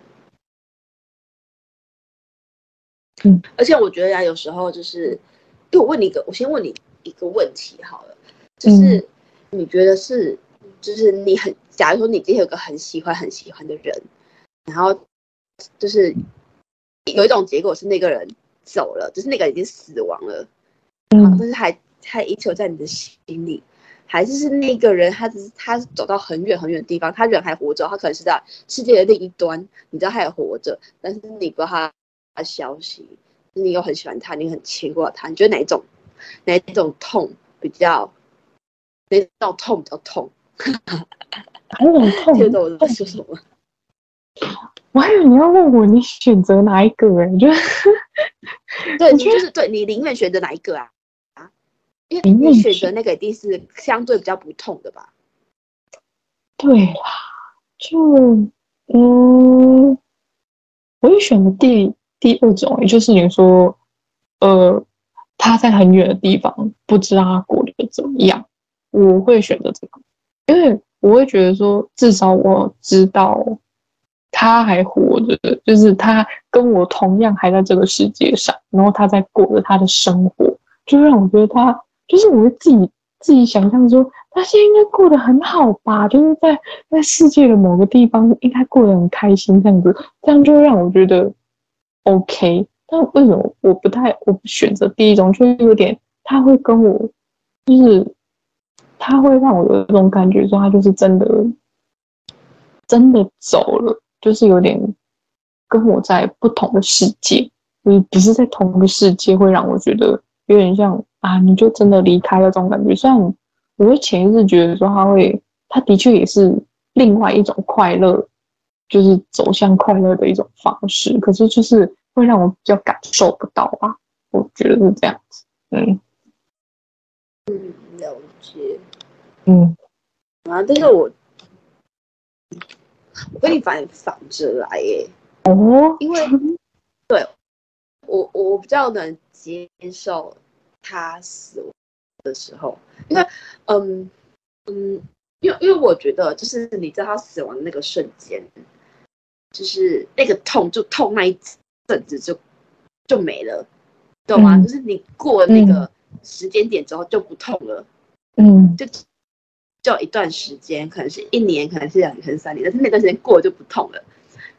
Speaker 3: 嗯，
Speaker 4: 而且我觉得呀，有时候就是。就我问你一个，我先问你一个问题好了，就是你觉得是，就是你很，假如说你今天有个很喜欢很喜欢的人，然后就是有一种结果是那个人走了，就是那个人已经死亡了，嗯，但是还还依旧在你的心里，还是是那个人他只是他走到很远很远的地方，他人还活着，他可能是在世界的另一端，你知道他还活着，但是你不知道他的消息。你又很喜欢他，你很牵挂他，你觉得哪一种，哪一种痛比较，哪一种痛比较痛？
Speaker 3: 哪种痛？
Speaker 4: 听懂我在说什么？
Speaker 3: 我还以为你要问我，你选择哪一个？哎，你觉得，
Speaker 4: 对，你就是对你宁愿选择哪一个啊？啊，因为你选择那个一定是相对比较不痛的吧？
Speaker 3: 对啦，就嗯，我也选择第。第二种，也就是你说，呃，他在很远的地方，不知道他过得怎么样，我会选择这个，因为我会觉得说，至少我知道他还活着，就是他跟我同样还在这个世界上，然后他在过着他的生活，就让我觉得他，就是我会自己自己想象说，他现在应该过得很好吧，就是在在世界的某个地方应该过得很开心，这样子，这样就会让我觉得。OK，但为什么我不太我不选择第一种？就是有点他会跟我，就是他会让我有一种感觉，说他就是真的真的走了，就是有点跟我在不同的世界，你不是在同一个世界，会让我觉得有点像啊，你就真的离开了这种感觉。虽然我会潜意识觉得说他会，他的确也是另外一种快乐。就是走向快乐的一种方式，可是就是会让我比较感受不到吧？我觉得是这样子。嗯
Speaker 4: 嗯，了解。
Speaker 3: 嗯
Speaker 4: 啊，但是我我跟你反反着来耶。
Speaker 3: 哦，
Speaker 4: 因为对我我比较能接受他死亡的时候，因为嗯嗯，因为因为我觉得就是你知道他死亡的那个瞬间。就是那个痛，就痛那一阵子就就没了，懂吗？嗯、就是你过了那个时间点之后就不痛了，
Speaker 3: 嗯，
Speaker 4: 就就一段时间，可能是一年，可能是两年，可能是三年，但是那段时间过了就不痛了。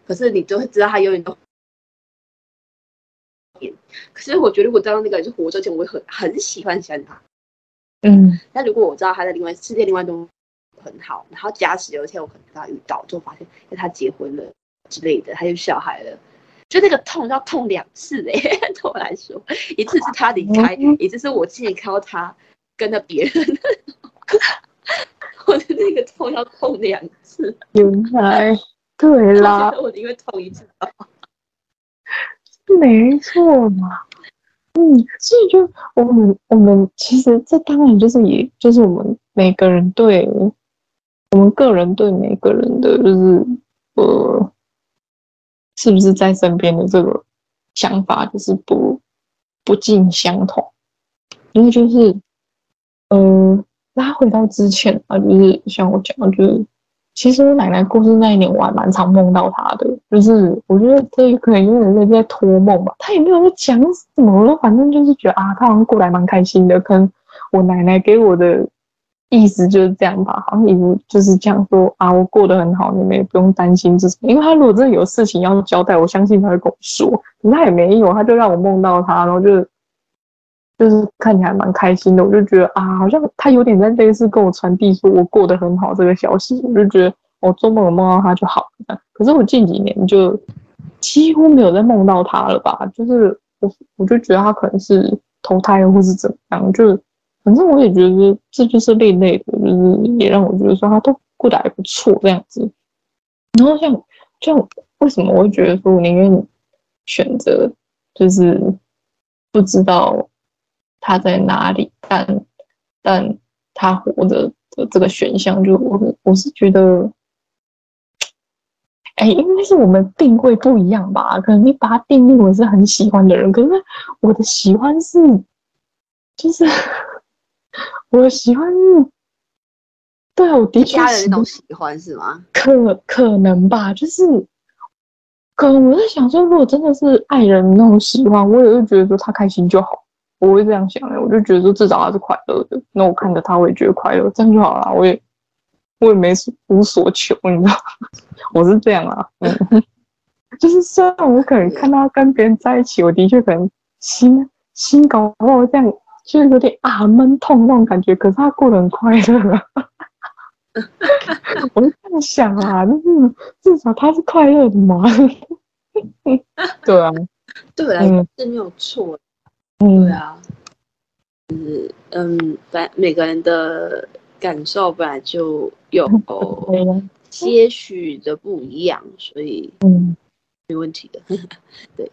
Speaker 4: 可是你就会知道他永远都，可是我觉得如果知道那个人是活着前，我会很很喜欢喜欢他，
Speaker 3: 嗯。
Speaker 4: 但如果我知道他在另外世界另外都很好，然后假使有一天我可能跟他遇到，就发现因为他结婚了。之类的，他有小孩了，就那个痛要痛两次哎，对我来说，一次是他离开，嗯、一次是我亲眼看到他跟着别人，我的那个痛要痛两次。
Speaker 3: 原来，对啦，
Speaker 4: 我因为痛一次，
Speaker 3: 没错嘛。嗯，所以就我们我们其实这当然就是也就是我们每个人对，我们个人对每个人的就是呃。是不是在身边的这个想法就是不不尽相同？因为就是，呃，拉回到之前啊，就是像我讲的，就是其实我奶奶过世那一年，我还蛮常梦到她的。就是我觉得这可能因为人在托梦吧，她也没有在讲什么，反正就是觉得啊，她好像过来蛮开心的。可能我奶奶给我的。意思就是这样吧，好像也就是这样说啊，我过得很好，你们也不用担心这什么。因为他如果真的有事情要交代，我相信他会跟我说。他也没有，他就让我梦到他，然后就就是看起来蛮开心的。我就觉得啊，好像他有点在类似跟我传递说我过得很好这个消息。我就觉得我做梦有梦到他就好了。可是我近几年就几乎没有再梦到他了吧？就是我我就觉得他可能是投胎或是怎么样，就。反正我也觉得这就是另类的，就是也让我觉得说他都过得还不错这样子。然后像像为什么我会觉得说我宁愿选择就是不知道他在哪里，但但他活着的这个选项，就我我是觉得。哎，应该是我们定位不一样吧？可能你把他定义为是很喜欢的人，可是我的喜欢是，就是我的喜欢是，对啊，我的确
Speaker 4: 家人那种喜欢是吗？
Speaker 3: 可可能吧，就是，可能我在想说，如果真的是爱人那种喜欢，我也会觉得说他开心就好，我会这样想的，我就觉得说至少他是快乐的，那我看着他，我也觉得快乐，这样就好了，我也。我也没无所求，你知道，我是这样啊，嗯，就是虽然我可能看他跟别人在一起，我的确可能心心搞不好这样，就是有点啊闷痛那种感觉，可是他过得很快乐，啊。我是这样想啊，就是至少他是快乐的嘛，对啊，
Speaker 4: 对我来说是没有错，
Speaker 3: 嗯，
Speaker 4: 对啊，就是嗯，反每个人的。感受本来就有 些许的不一样，所以嗯，没问题的。对，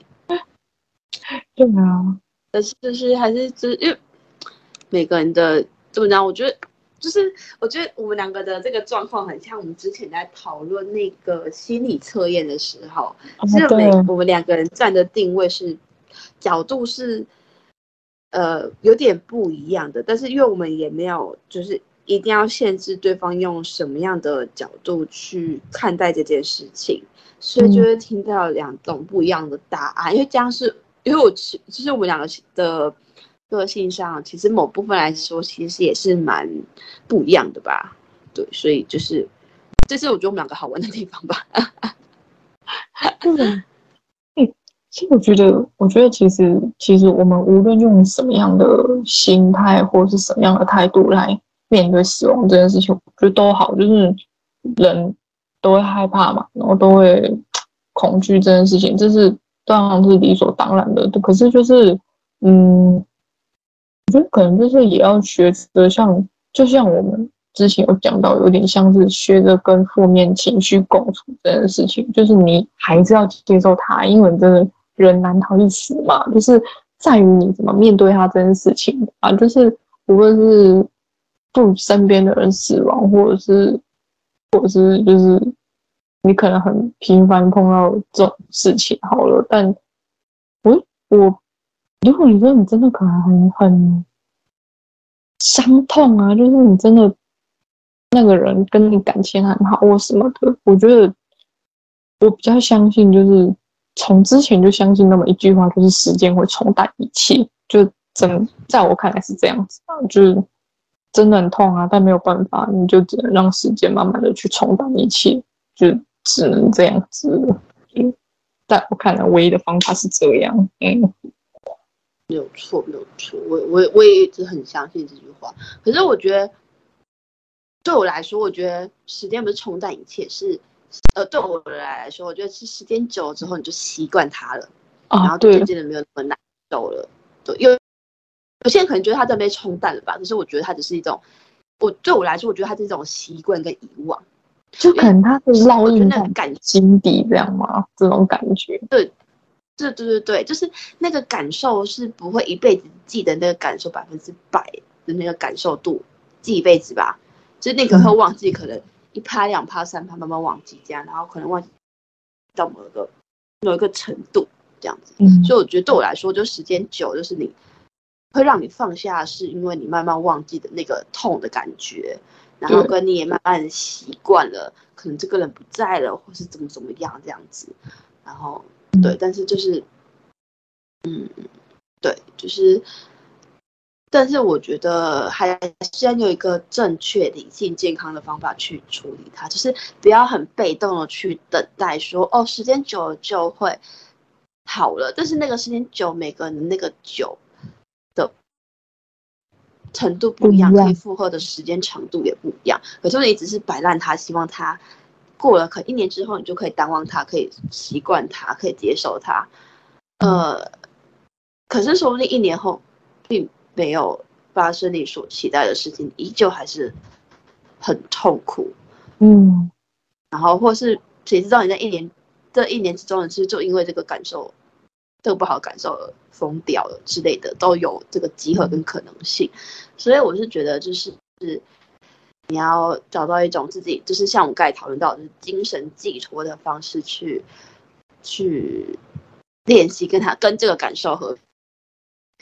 Speaker 3: 对啊，
Speaker 4: 但是就是还是就是因为每个人的怎么讲？我觉得就是我觉得我们两个的这个状况很像我们之前在讨论那个心理测验的时候，是每我们两个人站的定位是角度是呃有点不一样的，但是因为我们也没有就是。一定要限制对方用什么样的角度去看待这件事情，所以就会听到两种不一样的答案。嗯、因为这样是，因为我其其实我们两个的个性上，其实某部分来说，其实也是蛮不一样的吧。对，所以就是这是我觉得我们两个好玩的地方吧。
Speaker 3: 嗯，其实我觉得，我觉得其实其实我们无论用什么样的心态或者是什么样的态度来。面对死亡这件事情，我觉得都好，就是人都会害怕嘛，然后都会 恐惧这件事情，这是当然是理所当然的。可是就是，嗯，我觉得可能就是也要学着像，就像我们之前有讲到，有点像是学着跟负面情绪共处这件事情，就是你还是要接受它，因为真的人难逃一死嘛，就是在于你怎么面对他这件事情啊，就是无论是。不身边的人死亡，或者是，或者是就是你可能很频繁碰到这种事情，好了，但我我如果你说你真的可能很很伤痛啊，就是你真的那个人跟你感情很好或什么的，我觉得我比较相信，就是从之前就相信那么一句话，就是时间会冲淡一切，就真在我看来是这样子啊，就是。真的很痛啊，但没有办法，你就只能让时间慢慢的去冲淡一切，就只能这样子。嗯，在我看来，唯一的方法是这样。嗯，
Speaker 4: 没有错，没有错。我我我也一直很相信这句话。可是我觉得，对我来说，我觉得时间不是冲淡一切，是呃，对我来说，我觉得是时间久了之后，你就习惯它了，
Speaker 3: 啊、
Speaker 4: 然后就渐渐的没有那么难受了。对，因为。有些人可能觉得他这被冲淡了吧，可是我觉得他只是一种，我对我来说，我觉得他是一种习惯跟遗忘，
Speaker 3: 就可能他是烙印在感心底这样吗？这种感觉，
Speaker 4: 对，对对对对，就是那个感受是不会一辈子记得那个感受百分之百的那个感受度，记一辈子吧，就是那个会忘记，可能一趴两趴三趴慢慢忘记这样，然后可能忘记到某一个某一个程度这样子，嗯，所以我觉得对我来说，就时间久就是你。会让你放下，是因为你慢慢忘记的那个痛的感觉，然后跟你也慢慢习惯了，可能这个人不在了，或是怎么怎么样这样子，然后对，但是就是，嗯，对，就是，但是我觉得还是要有一个正确、理性、健康的方法去处理它，就是不要很被动的去等待说，说哦，时间久了就会好了，但是那个时间久，每个人的那个久的。程度不一样，可以负荷的时间长度也不一样。可是你只是摆烂它，希望它过了，可一年之后你就可以淡忘它，可以习惯它，可以接受它。呃，可是说不定一年后并没有发生你所期待的事情，依旧还是很痛苦。
Speaker 3: 嗯，
Speaker 4: 然后或是谁知道你在一年这一年之中，其实就因为这个感受，这个不好的感受而疯掉了之类的，都有这个机会跟可能性。所以我是觉得，就是是你要找到一种自己，就是像我们刚才讨论到的，就是精神寄托的方式去去练习跟他跟这个感受和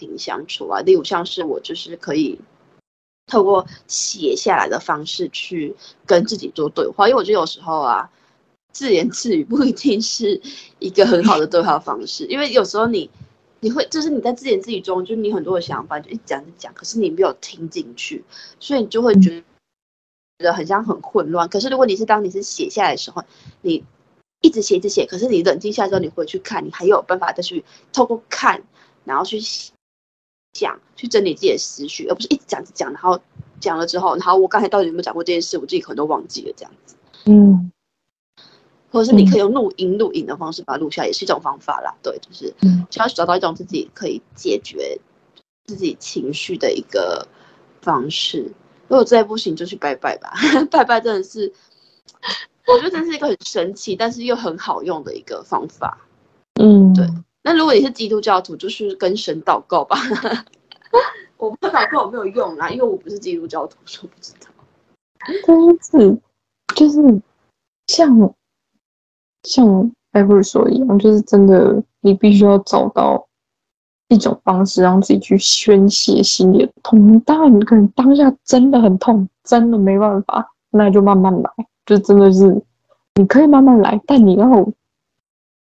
Speaker 4: 平相处啊。例如像是我就是可以透过写下来的方式去跟自己做对话，因为我觉得有时候啊。自言自语不一定是一个很好的对话方式，因为有时候你你会就是你在自言自语中，就你很多的想法就一讲一讲，可是你没有听进去，所以你就会觉得很像很混乱。可是如果你是当你是写下来的时候，你一直写一直写，可是你冷静下来之后，你回去看，你还有办法再去透过看，然后去讲，去整理自己的思绪，而不是一直讲一直讲，然后讲了之后，然后我刚才到底有没有讲过这件事，我自己可能都忘记了这样子。嗯。或者是你可以用录音、录影的方式把它录下来，也是一种方法啦。对，就是想要找到一种自己可以解决自己情绪的一个方式。如果再不行，就去拜拜吧。拜拜真的是，我觉得这是一个很神奇，但是又很好用的一个方法。嗯，对。那如果你是基督教徒，就是跟神祷告吧。我不知道祷告有没有用啦，因为我不是基督教徒，所以不知道。
Speaker 3: 但是就是像。像艾弗说一样，就是真的，你必须要找到一种方式，让自己去宣泄心里的痛。当然，你可能当下真的很痛，真的没办法，那就慢慢来。就真的是，你可以慢慢来，但你要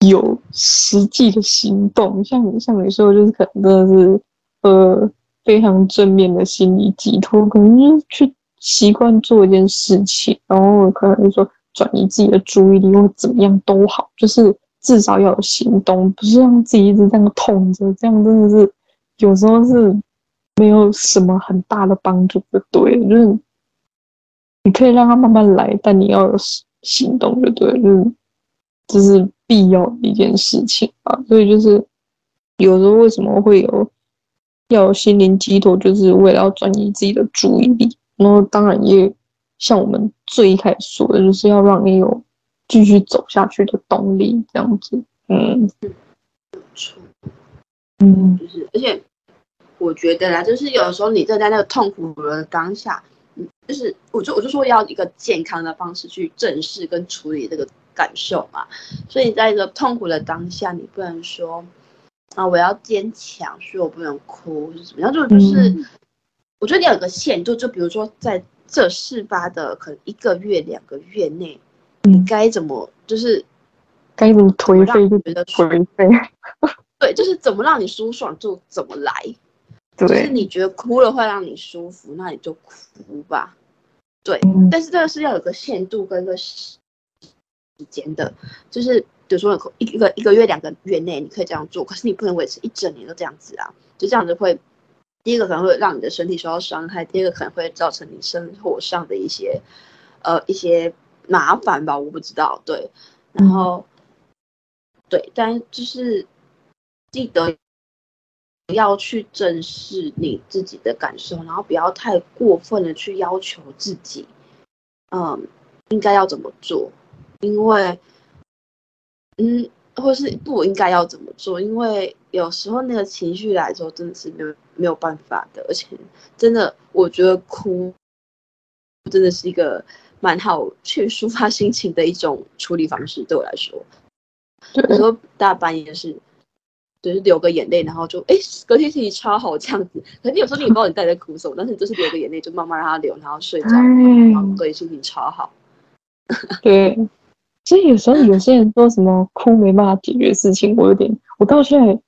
Speaker 3: 有实际的行动。像像你说，就是可能真的是呃非常正面的心理寄托，可能就是去习惯做一件事情，然后可能就说。转移自己的注意力，或怎么样都好，就是至少要有行动，不是让自己一直这样痛着，这样真的是有时候是没有什么很大的帮助的。对，就是你可以让他慢慢来，但你要有行动就对，就这是必要的一件事情啊。所以就是有时候为什么会有要有心灵寄托，就是为了要转移自己的注意力，然后当然也。像我们最一开始说的，就是要让你有继续走下去的动力，这样子。嗯，没错。
Speaker 4: 嗯，就是，而且我觉得啦，就是有的时候你正在那个痛苦的当下，嗯，就是我就我就说要一个健康的方式去正视跟处理这个感受嘛。所以你在一个痛苦的当下，你不能说啊，我要坚强，所以我不能哭，是怎么样？就就是，嗯、我觉得你有个限度，就比如说在。这事发的可能一个月、两个月内，你该怎么就是
Speaker 3: 该怎么颓废就觉得颓废，
Speaker 4: 对，就是怎么让你舒爽就怎么
Speaker 3: 来，
Speaker 4: 就是你觉得哭了会让你舒服，那你就哭吧，对。嗯、但是这个是要有个限度跟个时时间的，就是比如说一个一个月、两个月内你可以这样做，可是你不能维持一整年都这样子啊，就这样子会。第一个可能会让你的身体受到伤害，第二个可能会造成你生活上的一些，呃，一些麻烦吧，我不知道。对，然后，对，但就是记得要去正视你自己的感受，然后不要太过分的去要求自己，嗯，应该要怎么做？因为，嗯。或是不应该要怎么做？因为有时候那个情绪来之后，真的是没有没有办法的。而且，真的，我觉得哭真的是一个蛮好去抒发心情的一种处理方式。对我来说，有时候大半夜是，就是流个眼泪，然后就哎，隔天心情超好这样子。可是有时候你也不知道你在在哭什么，但是你就是流个眼泪，就慢慢让它流，然后睡着，然后对心情超好。
Speaker 3: 对。所以有时候有些人说什么哭没办法解决事情，我有点，我到现在，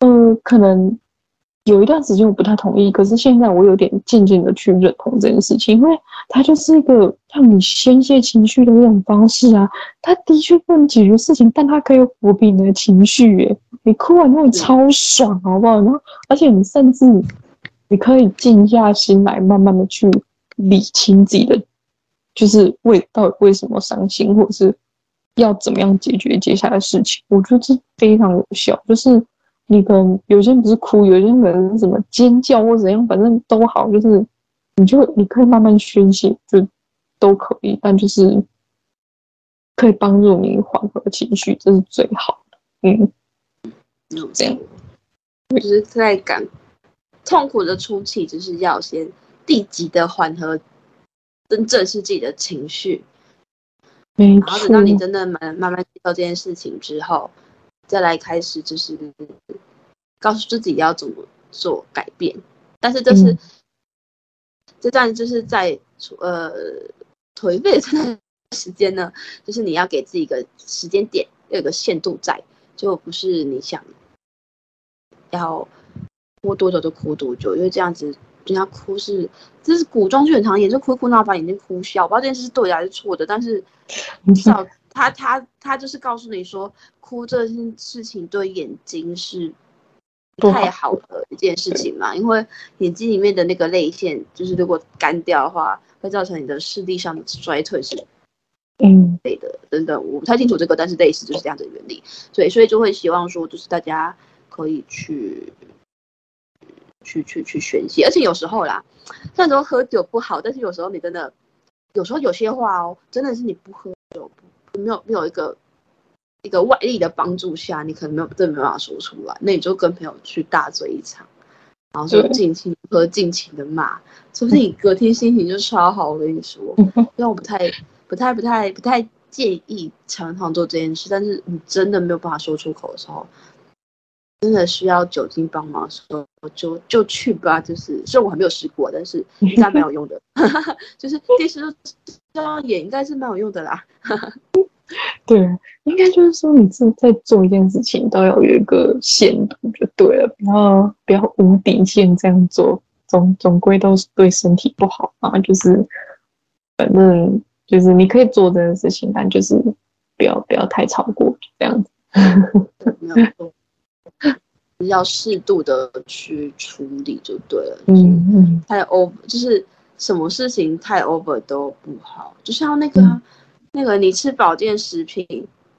Speaker 3: 呃，可能有一段时间我不太同意，可是现在我有点渐渐的去认同这件事情，因为它就是一个让你宣泄情绪的一种方式啊。它的确不能解决事情，但它可以抚平你的情绪，耶。你哭完之后超爽，好不好？然后，而且你甚至你可以静下心来，慢慢的去理清自己的，就是为到底为什么伤心，或者是。要怎么样解决接下来的事情？我觉得这非常有效。就是你可能有些人不是哭，有些人可能是什么尖叫或怎样，反正都好，就是你就你可以慢慢宣泄，就都可以，但就是可以帮助你缓和情绪，这是最好的。嗯，
Speaker 4: 这样，就是在感痛苦的初期，就是要先立即的缓和，真正是自己的情绪。然后等到你真的慢慢慢接受这件事情之后，再来开始就是告诉自己要怎么做改变。但是这是、嗯、这段就是在呃颓废的这段时间呢，就是你要给自己一个时间点，有个限度在，就不是你想要哭多久就哭多久，因为这样子。人家哭是，这是古装剧很常演，就哭哭闹把眼睛哭瞎。我不知道这件事是对的还是错的，但是至少他他他就是告诉你说，哭这件事情对眼睛是不太好的一件事情嘛，因为眼睛里面的那个泪腺，就是如果干掉的话，会造成你的视力上的衰退是，嗯，对的等等，我不太清楚这个，但是类似就是这样的原理，所以所以就会希望说，就是大家可以去。去去去宣泄，而且有时候啦，虽然说喝酒不好，但是有时候你真的，有时候有些话哦，真的是你不喝酒，没有没有一个一个外力的帮助下，你可能没有真的没办法说出来，那你就跟朋友去大醉一场，然后就尽情喝，尽情的骂，说不定你隔天心情就超好。我跟你说，因为我不太不太不太不太建议常常做这件事，但是你真的没有办法说出口的时候。真的需要酒精帮忙的时候，就就去吧。就是虽然我还没有试过，但是 应该蛮有用的。就是电视这样也，应该是蛮有用的啦。
Speaker 3: 对，应该就是说，你自在做一件事情，都要有一个限度就对了，不要不要无底线这样做，总总归都是对身体不好啊。就是反正就是你可以做这件事情，但就是不要不要太超过这样子。没有错。
Speaker 4: 要适度的去处理就对了，嗯嗯，太 over 就是什么事情太 over 都不好，就像那个、嗯、那个你吃保健食品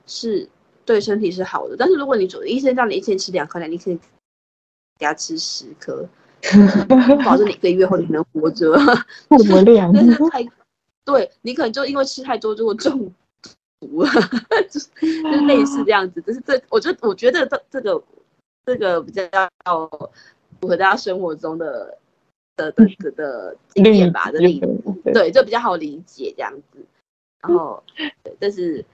Speaker 4: 是对身体是好的，但是如果你主医生叫你一天吃两颗，你可以给他吃十颗，保证你一个月后你能活着，
Speaker 3: 这么量，
Speaker 4: 但是太对你可能就因为吃太多就会中毒了，就是就是类似这样子，就是这我觉得我觉得这这个。这个比较符合大家生活中的的的的经验吧的例子，对，就比较好理解这样子。然后，对，但是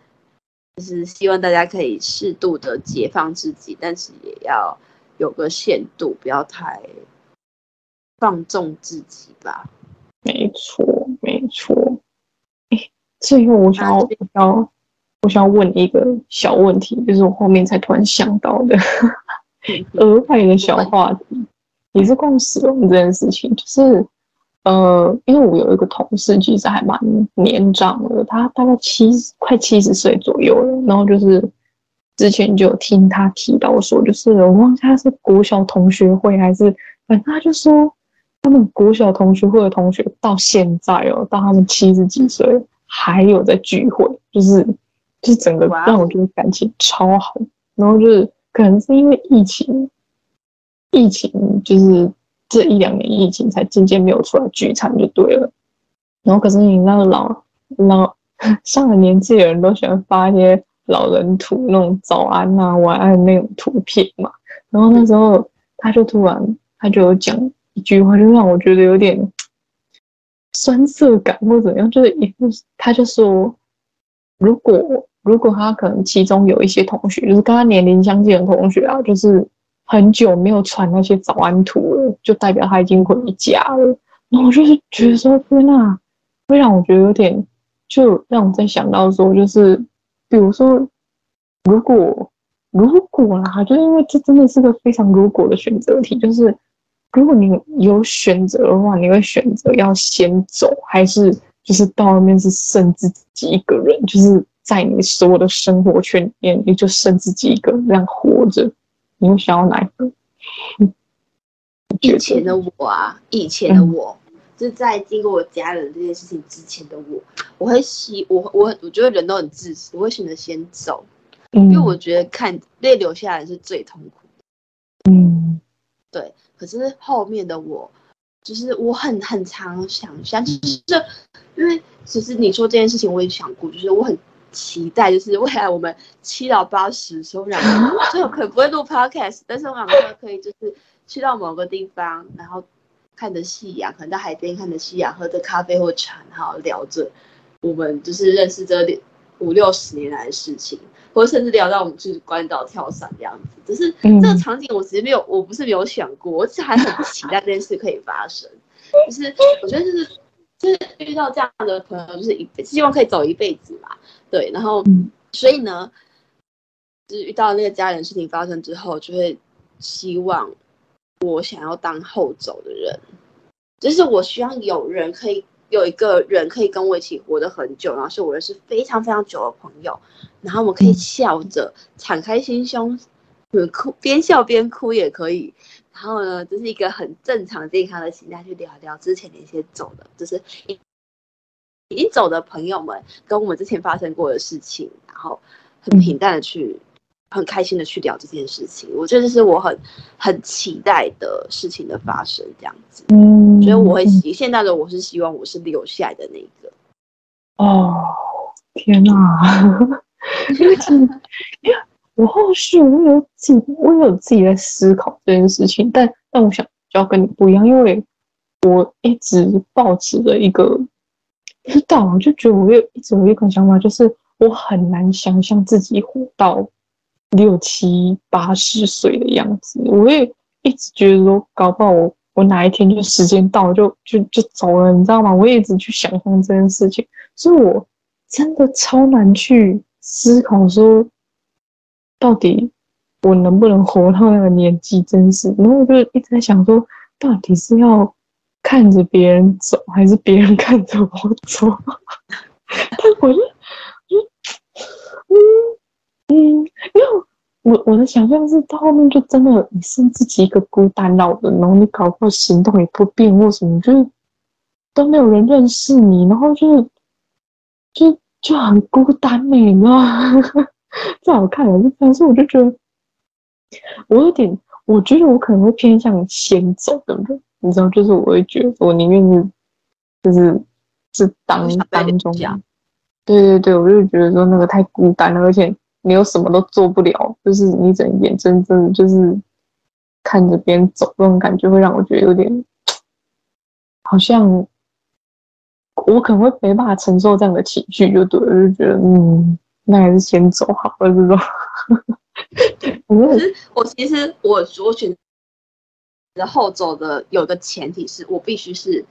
Speaker 4: 就是希望大家可以适度的解放自己，但是也要有个限度，不要太放纵自己吧。
Speaker 3: 没错，没错。哎，最后我想要，我想要，我想要问一个小问题，就是我后面才突然想到的。额外的小话题，也是关于死亡这件事情，就是，呃，因为我有一个同事，其实还蛮年长的，他大概七十快七十岁左右了，然后就是之前就有听他提到说，就是我忘记他是国小同学会还是，反正他就说他们国小同学会的同学到现在哦，到他们七十几岁还有在聚会，就是就是整个让我觉得感情超好，然后就是。可能是因为疫情，疫情就是这一两年疫情才渐渐没有出来聚餐就对了。然后可是你那个老老 上了年纪的人都喜欢发一些老人图，那种早安啊、晚安那种图片嘛。然后那时候他就突然他就有讲一句话，就让我觉得有点酸涩感或怎样，就是一副他就说如果。如果他可能其中有一些同学，就是跟他年龄相近的同学啊，就是很久没有传那些早安图了，就代表他已经回家了。然后我就是觉得说，天呐，会让我觉得有点，就让我在想到说，就是比如说，如果如果啦，就因为这真的是个非常如果的选择题，就是如果你有选择的话，你会选择要先走，还是就是到外面是剩自己一个人，就是。在你所有的生活圈里面，你就剩自己一个这样活着，你会想要哪一个？
Speaker 4: 以前的我啊，以前的我，嗯、就在经过我家人这件事情之前的我，我会希我我我觉得人都很自私，我会选择先走，嗯、因为我觉得看泪流下来是最痛苦的。
Speaker 3: 嗯，
Speaker 4: 对。可是后面的我，就是我很很常想象，就是因为其实你说这件事情，我也想过，就是我很期待，就是未来我们七老八十的时 候，两个最后可能不会录 podcast，但是我们两个可以就是去到某个地方，然后看着夕阳，可能在海边看着夕阳，喝着咖啡或茶，然后聊着我们就是认识这五六十年来的事情。或甚至聊到我们去关岛跳伞这样子，只是这个场景我其实没有，我不是没有想过，我只是还很期待这件事可以发生。就是我觉得就是就是遇到这样的朋友，就是一希望可以走一辈子嘛。对，然后所以呢，就是遇到那个家人事情发生之后，就会希望我想要当后走的人，就是我希望有人可以。有一个人可以跟我一起活得很久，然后是我认识非常非常久的朋友，然后我们可以笑着敞开心胸，哭边笑边哭也可以。然后呢，这是一个很正常健康的形态去聊聊之前的一些走的，就是已经走的朋友们跟我们之前发生过的事情，然后很平淡的去。很开心的去聊这件事情，我觉得这是我很很期待的事情的发生，这样子。嗯，所以我会希现在的我是希望我是留下来的那个。
Speaker 3: 哦，天哪！我后续我有自己，我有自己在思考这件事情，但但我想就要跟你不一样，因为我一直抱持着一个不知道，我就觉得我有一直有一个想法，就是我很难想象自己活到。六七八十岁的样子，我也一直觉得说，搞不好我我哪一天就时间到就就就走了，你知道吗？我也一直去想象这件事情，所以我真的超难去思考说，到底我能不能活到那个年纪，真是。然后我就一直在想说，到底是要看着别人走，还是别人看着我走？但我就，就嗯。嗯，因为我我的想象是到后面就真的你剩自己一个孤单老人，然后你搞不好行动也不便，或什么，就是都没有人认识你，然后就是就就很孤单呢，你知道？在我看来是这样，所以我就觉得我有点，我觉得我可能会偏向先走的人，你知道，就是我会觉得我宁愿是就是是当当中，对对对，我就觉得说那个太孤单了，而且。你又什么都做不了，就是你整眼睁睁的就是看着别人走，那种感觉会让我觉得有点，好像我可能会没办法承受这样的情绪，就对我，就觉得嗯，那还是先走好了这种。
Speaker 4: 可是我其实我我选择后走的有个前提是我必须是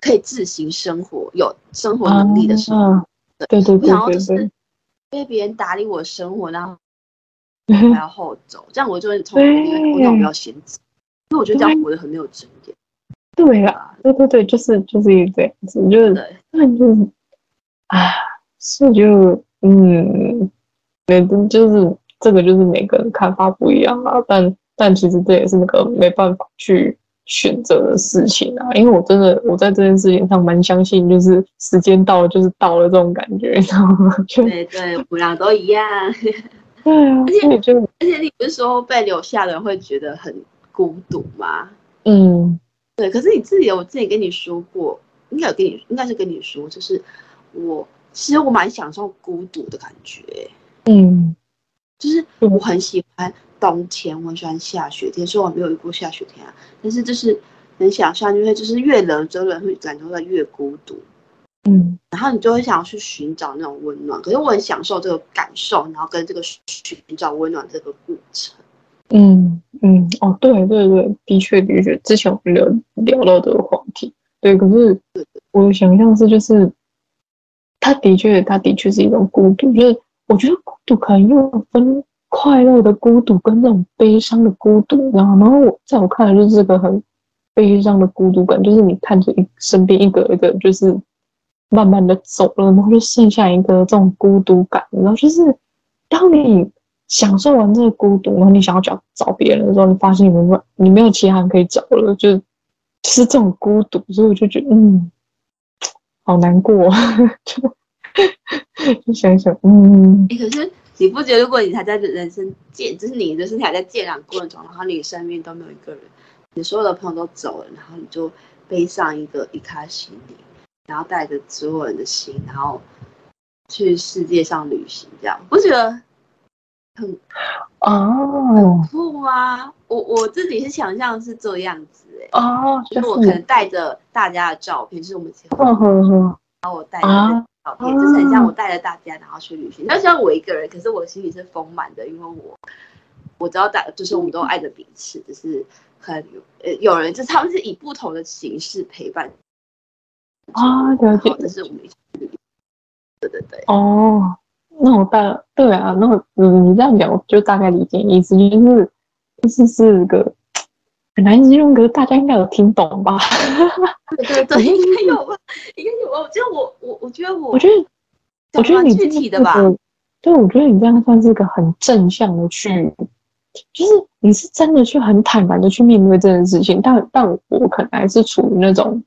Speaker 4: 可以自行生活、有生活能力的时候，
Speaker 3: 啊、对对对对对。
Speaker 4: 被别人打理我生活，然后 还要后走，这样我就会从我要不要先走？因为我觉得这样活得很没有尊严。
Speaker 3: 对啊，对对对，就是就是一个这样子，就是那就是啊，是就嗯，每就是这个就是每个人看法不一样啊，但但其实这也是那个没办法去。选择的事情啊，因为我真的我在这件事情上蛮相信，就是时间到了就是到了这种感觉，你知道吗？
Speaker 4: 对对，我俩都一样。
Speaker 3: 对啊，
Speaker 4: 而且你就而且你不是说被留下的人会觉得很孤独吗？
Speaker 3: 嗯，
Speaker 4: 对。可是你自己，我之前跟你说过，应该有跟你，应该是跟你说，就是我其实我蛮享受孤独的感觉。
Speaker 3: 嗯，
Speaker 4: 就是我很喜欢。冬天我很喜欢下雪天，虽然我没有遇过下雪天啊，但是就是能想象，因为就是越冷，之后人会感觉到越孤独，
Speaker 3: 嗯，
Speaker 4: 然后你就会想要去寻找那种温暖。可是我很享受这个感受，然后跟这个寻找温暖这个过程。
Speaker 3: 嗯嗯，哦，对对对，的确的确，之前我们聊聊到这个话题，对，可是我的想象是，就是他的确，他的确是一种孤独，就是我觉得孤独可能又分。快乐的孤独跟那种悲伤的孤独，然后，然后我在我看来就是个很悲伤的孤独感，就是你看着一身边一个一个就是慢慢的走了，然后就剩下一个这种孤独感，然后就是当你享受完这个孤独，然后你想要找找别人的时候，你发现你没有你没有其他人可以找了，就就是这种孤独，所以我就觉得嗯，好难过，就就想想嗯，
Speaker 4: 可是。你不觉得，如果你还在人生渐，就是你的身体还在渐长过程中，然后你身边都没有一个人，你所有的朋友都走了，然后你就背上一个一卡行李，然后带着所有人的心，然后去世界上旅行，这样不觉得很
Speaker 3: 哦。
Speaker 4: 酷啊？我我自己是想象是这样子哎、
Speaker 3: 欸，哦，
Speaker 4: 就是我可能带着大家的照片，就是我们结婚，然后我带着照片，就是很像我带着大家然后去旅行，那像我一个人，可是我心里是丰满的，因为我我知道大就是我们都爱着彼此，就是很呃有人就是他们是以不同的形式陪伴。
Speaker 3: 啊，了解，
Speaker 4: 这是我们一起旅行，对对对，
Speaker 3: 哦，那我大对啊，那我嗯你这样讲，我就大概理解意思，就是就是是个。很难形容，可是大家应该有听懂吧？
Speaker 4: 对对对，应该有吧？应该有吧？我觉得我我我觉得我，
Speaker 3: 我觉得我觉得你
Speaker 4: 具体的吧？
Speaker 3: 对，我觉得你这样算是一个很正向的去，就是你是真的去很坦然的去面对这件事情。但但我可能还是处于那种，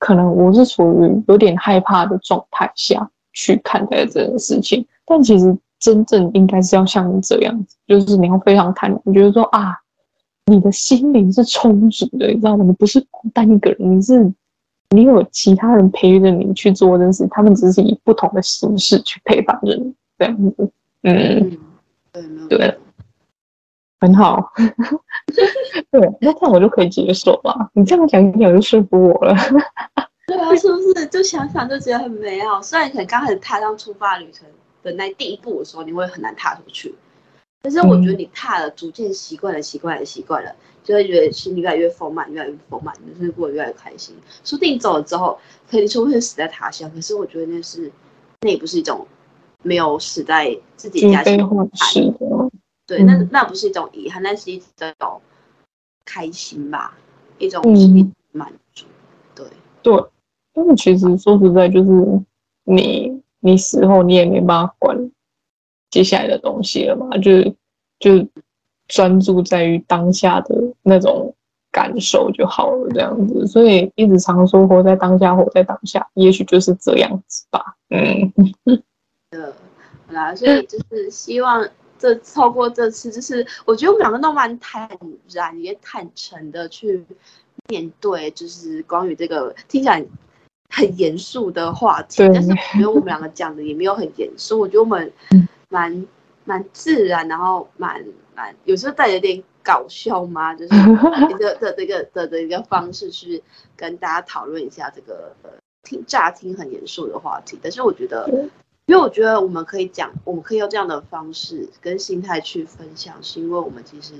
Speaker 3: 可能我是处于有点害怕的状态下去看待这件事情。但其实真正应该是要像你这样子，就是你要非常坦然，你觉得说啊。你的心灵是充足的，你知道吗？你不是孤单一个人，你是你有其他人陪着你去做这件事，他们只是以不同的形式去陪伴着你，这样子。嗯，
Speaker 4: 嗯对，
Speaker 3: 对，很好。对，那这样我就可以接受了。你这样讲一讲就说服我了。
Speaker 4: 对啊，是不是？就想想就觉得很美好。虽然可能刚开始踏上出发旅程的那第一步的时候，你会很难踏出去。但是我觉得你踏了，逐渐习惯了，习惯了，习惯了，就会觉得心里越来越丰满，越来越丰满，就是过得越来越开心。说不定走了之后，可能说会死在他乡，可是我觉得那是，那也不是一种没有死在自己家。对，那那不是一种遗憾，那是一种开心吧，一种心理满足。对
Speaker 3: 对，但是其实说实在，就是你你死后你也没办法管。接下来的东西了嘛，就就专注在于当下的那种感受就好了，这样子。所以一直常说活在当下，活在当下，也许就是这样子吧。嗯，
Speaker 4: 对，好啦，所以就是希望这透过这次，就是我觉得我们两个都蛮坦然也坦诚的去面对，就是关于这个听起来很严肃的话题，但是我觉得我们两个讲的也没有很严肃，我觉得我们。蛮蛮自然，然后蛮蛮有时候带有点搞笑嘛，就是 一个的这个的的一个方式去跟大家讨论一下这个听乍听很严肃的话题，但是我觉得，因为我觉得我们可以讲，我们可以用这样的方式跟心态去分享，是因为我们其实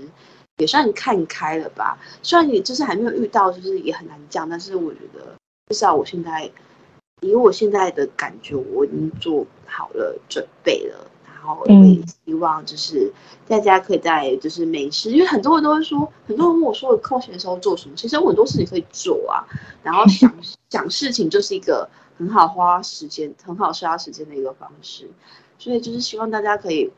Speaker 4: 也算看开了吧。虽然你就是还没有遇到，就是也很难讲，但是我觉得至少我现在以我现在的感觉，我已经做好了准备了。然后我也希望就是大家可以在就是没事，因为很多人都会说，很多人问我说，我空闲的时候做什么？其实有很多事情可以做啊。然后想 想事情就是一个很好花时间、很好刷时间的一个方式。所以就是希望大家可以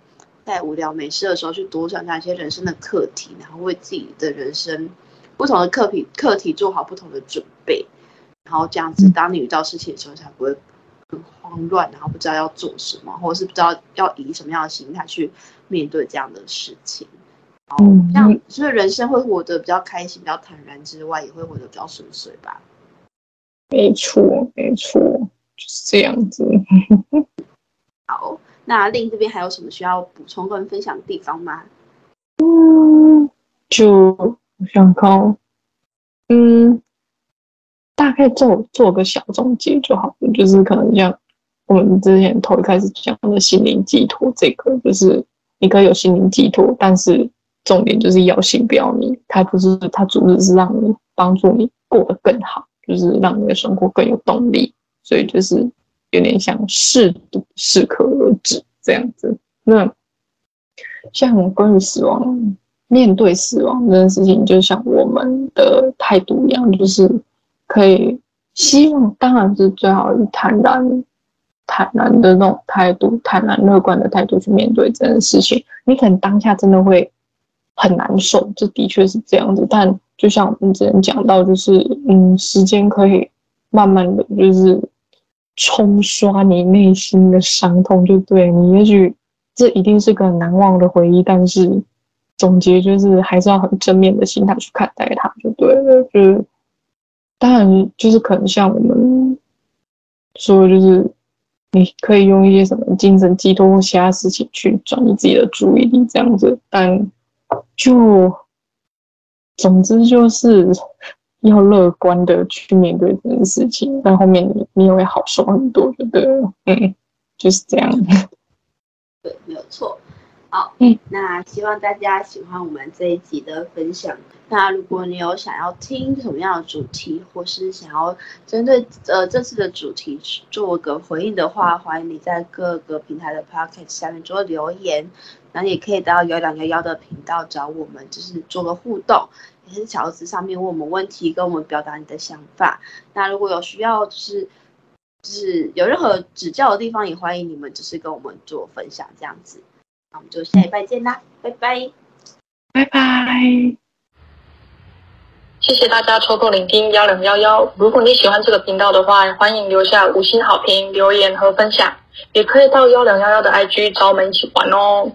Speaker 4: 在无聊没事的时候去多想想一些人生的课题，然后为自己的人生不同的课题课题做好不同的准备。然后这样子，当你遇到事情的时候，才不会。很慌乱，然后不知道要做什么，或者是不知道要以什么样的心态去面对这样的事情。然后这样，所以人生会活得比较开心、比较坦然之外，也会活得比较顺遂吧。
Speaker 3: 没错，没错，就是这样子。
Speaker 4: 好，那令这边还有什么需要补充跟分享的地方吗？
Speaker 3: 嗯，就我想靠，嗯。大概做做个小总结就好了，就是可能像我们之前头一开始讲的心灵寄托这个，就是你可以有心灵寄托，但是重点就是要信不要迷，它不是它主旨是让你帮助你过得更好，就是让你的生活更有动力，所以就是有点像适度适可而止这样子。那像关于死亡，面对死亡这件事情，就像我们的态度一样，就是。可以，希望当然是最好是坦然、坦然的那种态度，坦然乐观的态度去面对这件事情。你可能当下真的会很难受，这的确是这样子。但就像我们之前讲到，就是嗯，时间可以慢慢的就是冲刷你内心的伤痛，就对你也许这一定是个难忘的回忆。但是总结就是，还是要很正面的心态去看待它，就对了。就是当然，就是可能像我们说，就是你可以用一些什么精神寄托或其他事情去转移自己的注意力，这样子。但就总之就是。要乐观的去面对这件事情，但后面你你也会好受很多，觉得嗯，就是这样。
Speaker 4: 对，没有错。好，嗯，那希望大家喜欢我们这一集的分享。那如果你有想要听什么样的主题，或是想要针对呃这次的主题做个回应的话，欢迎你在各个平台的 Podcast 下面做留言。那你也可以到幺两幺幺的频道找我们，就是做个互动。也是小子上面问我们问题，跟我们表达你的想法。那如果有需要，就是就是有任何指教的地方，也欢迎你们就是跟我们做分享这样子。那我们就下礼拜见啦，拜拜，
Speaker 3: 拜拜。
Speaker 1: 谢谢大家抽空聆听幺零幺幺。如果你喜欢这个频道的话，欢迎留下五星好评、留言和分享，也可以到幺零幺幺的 IG 找我们一起玩哦。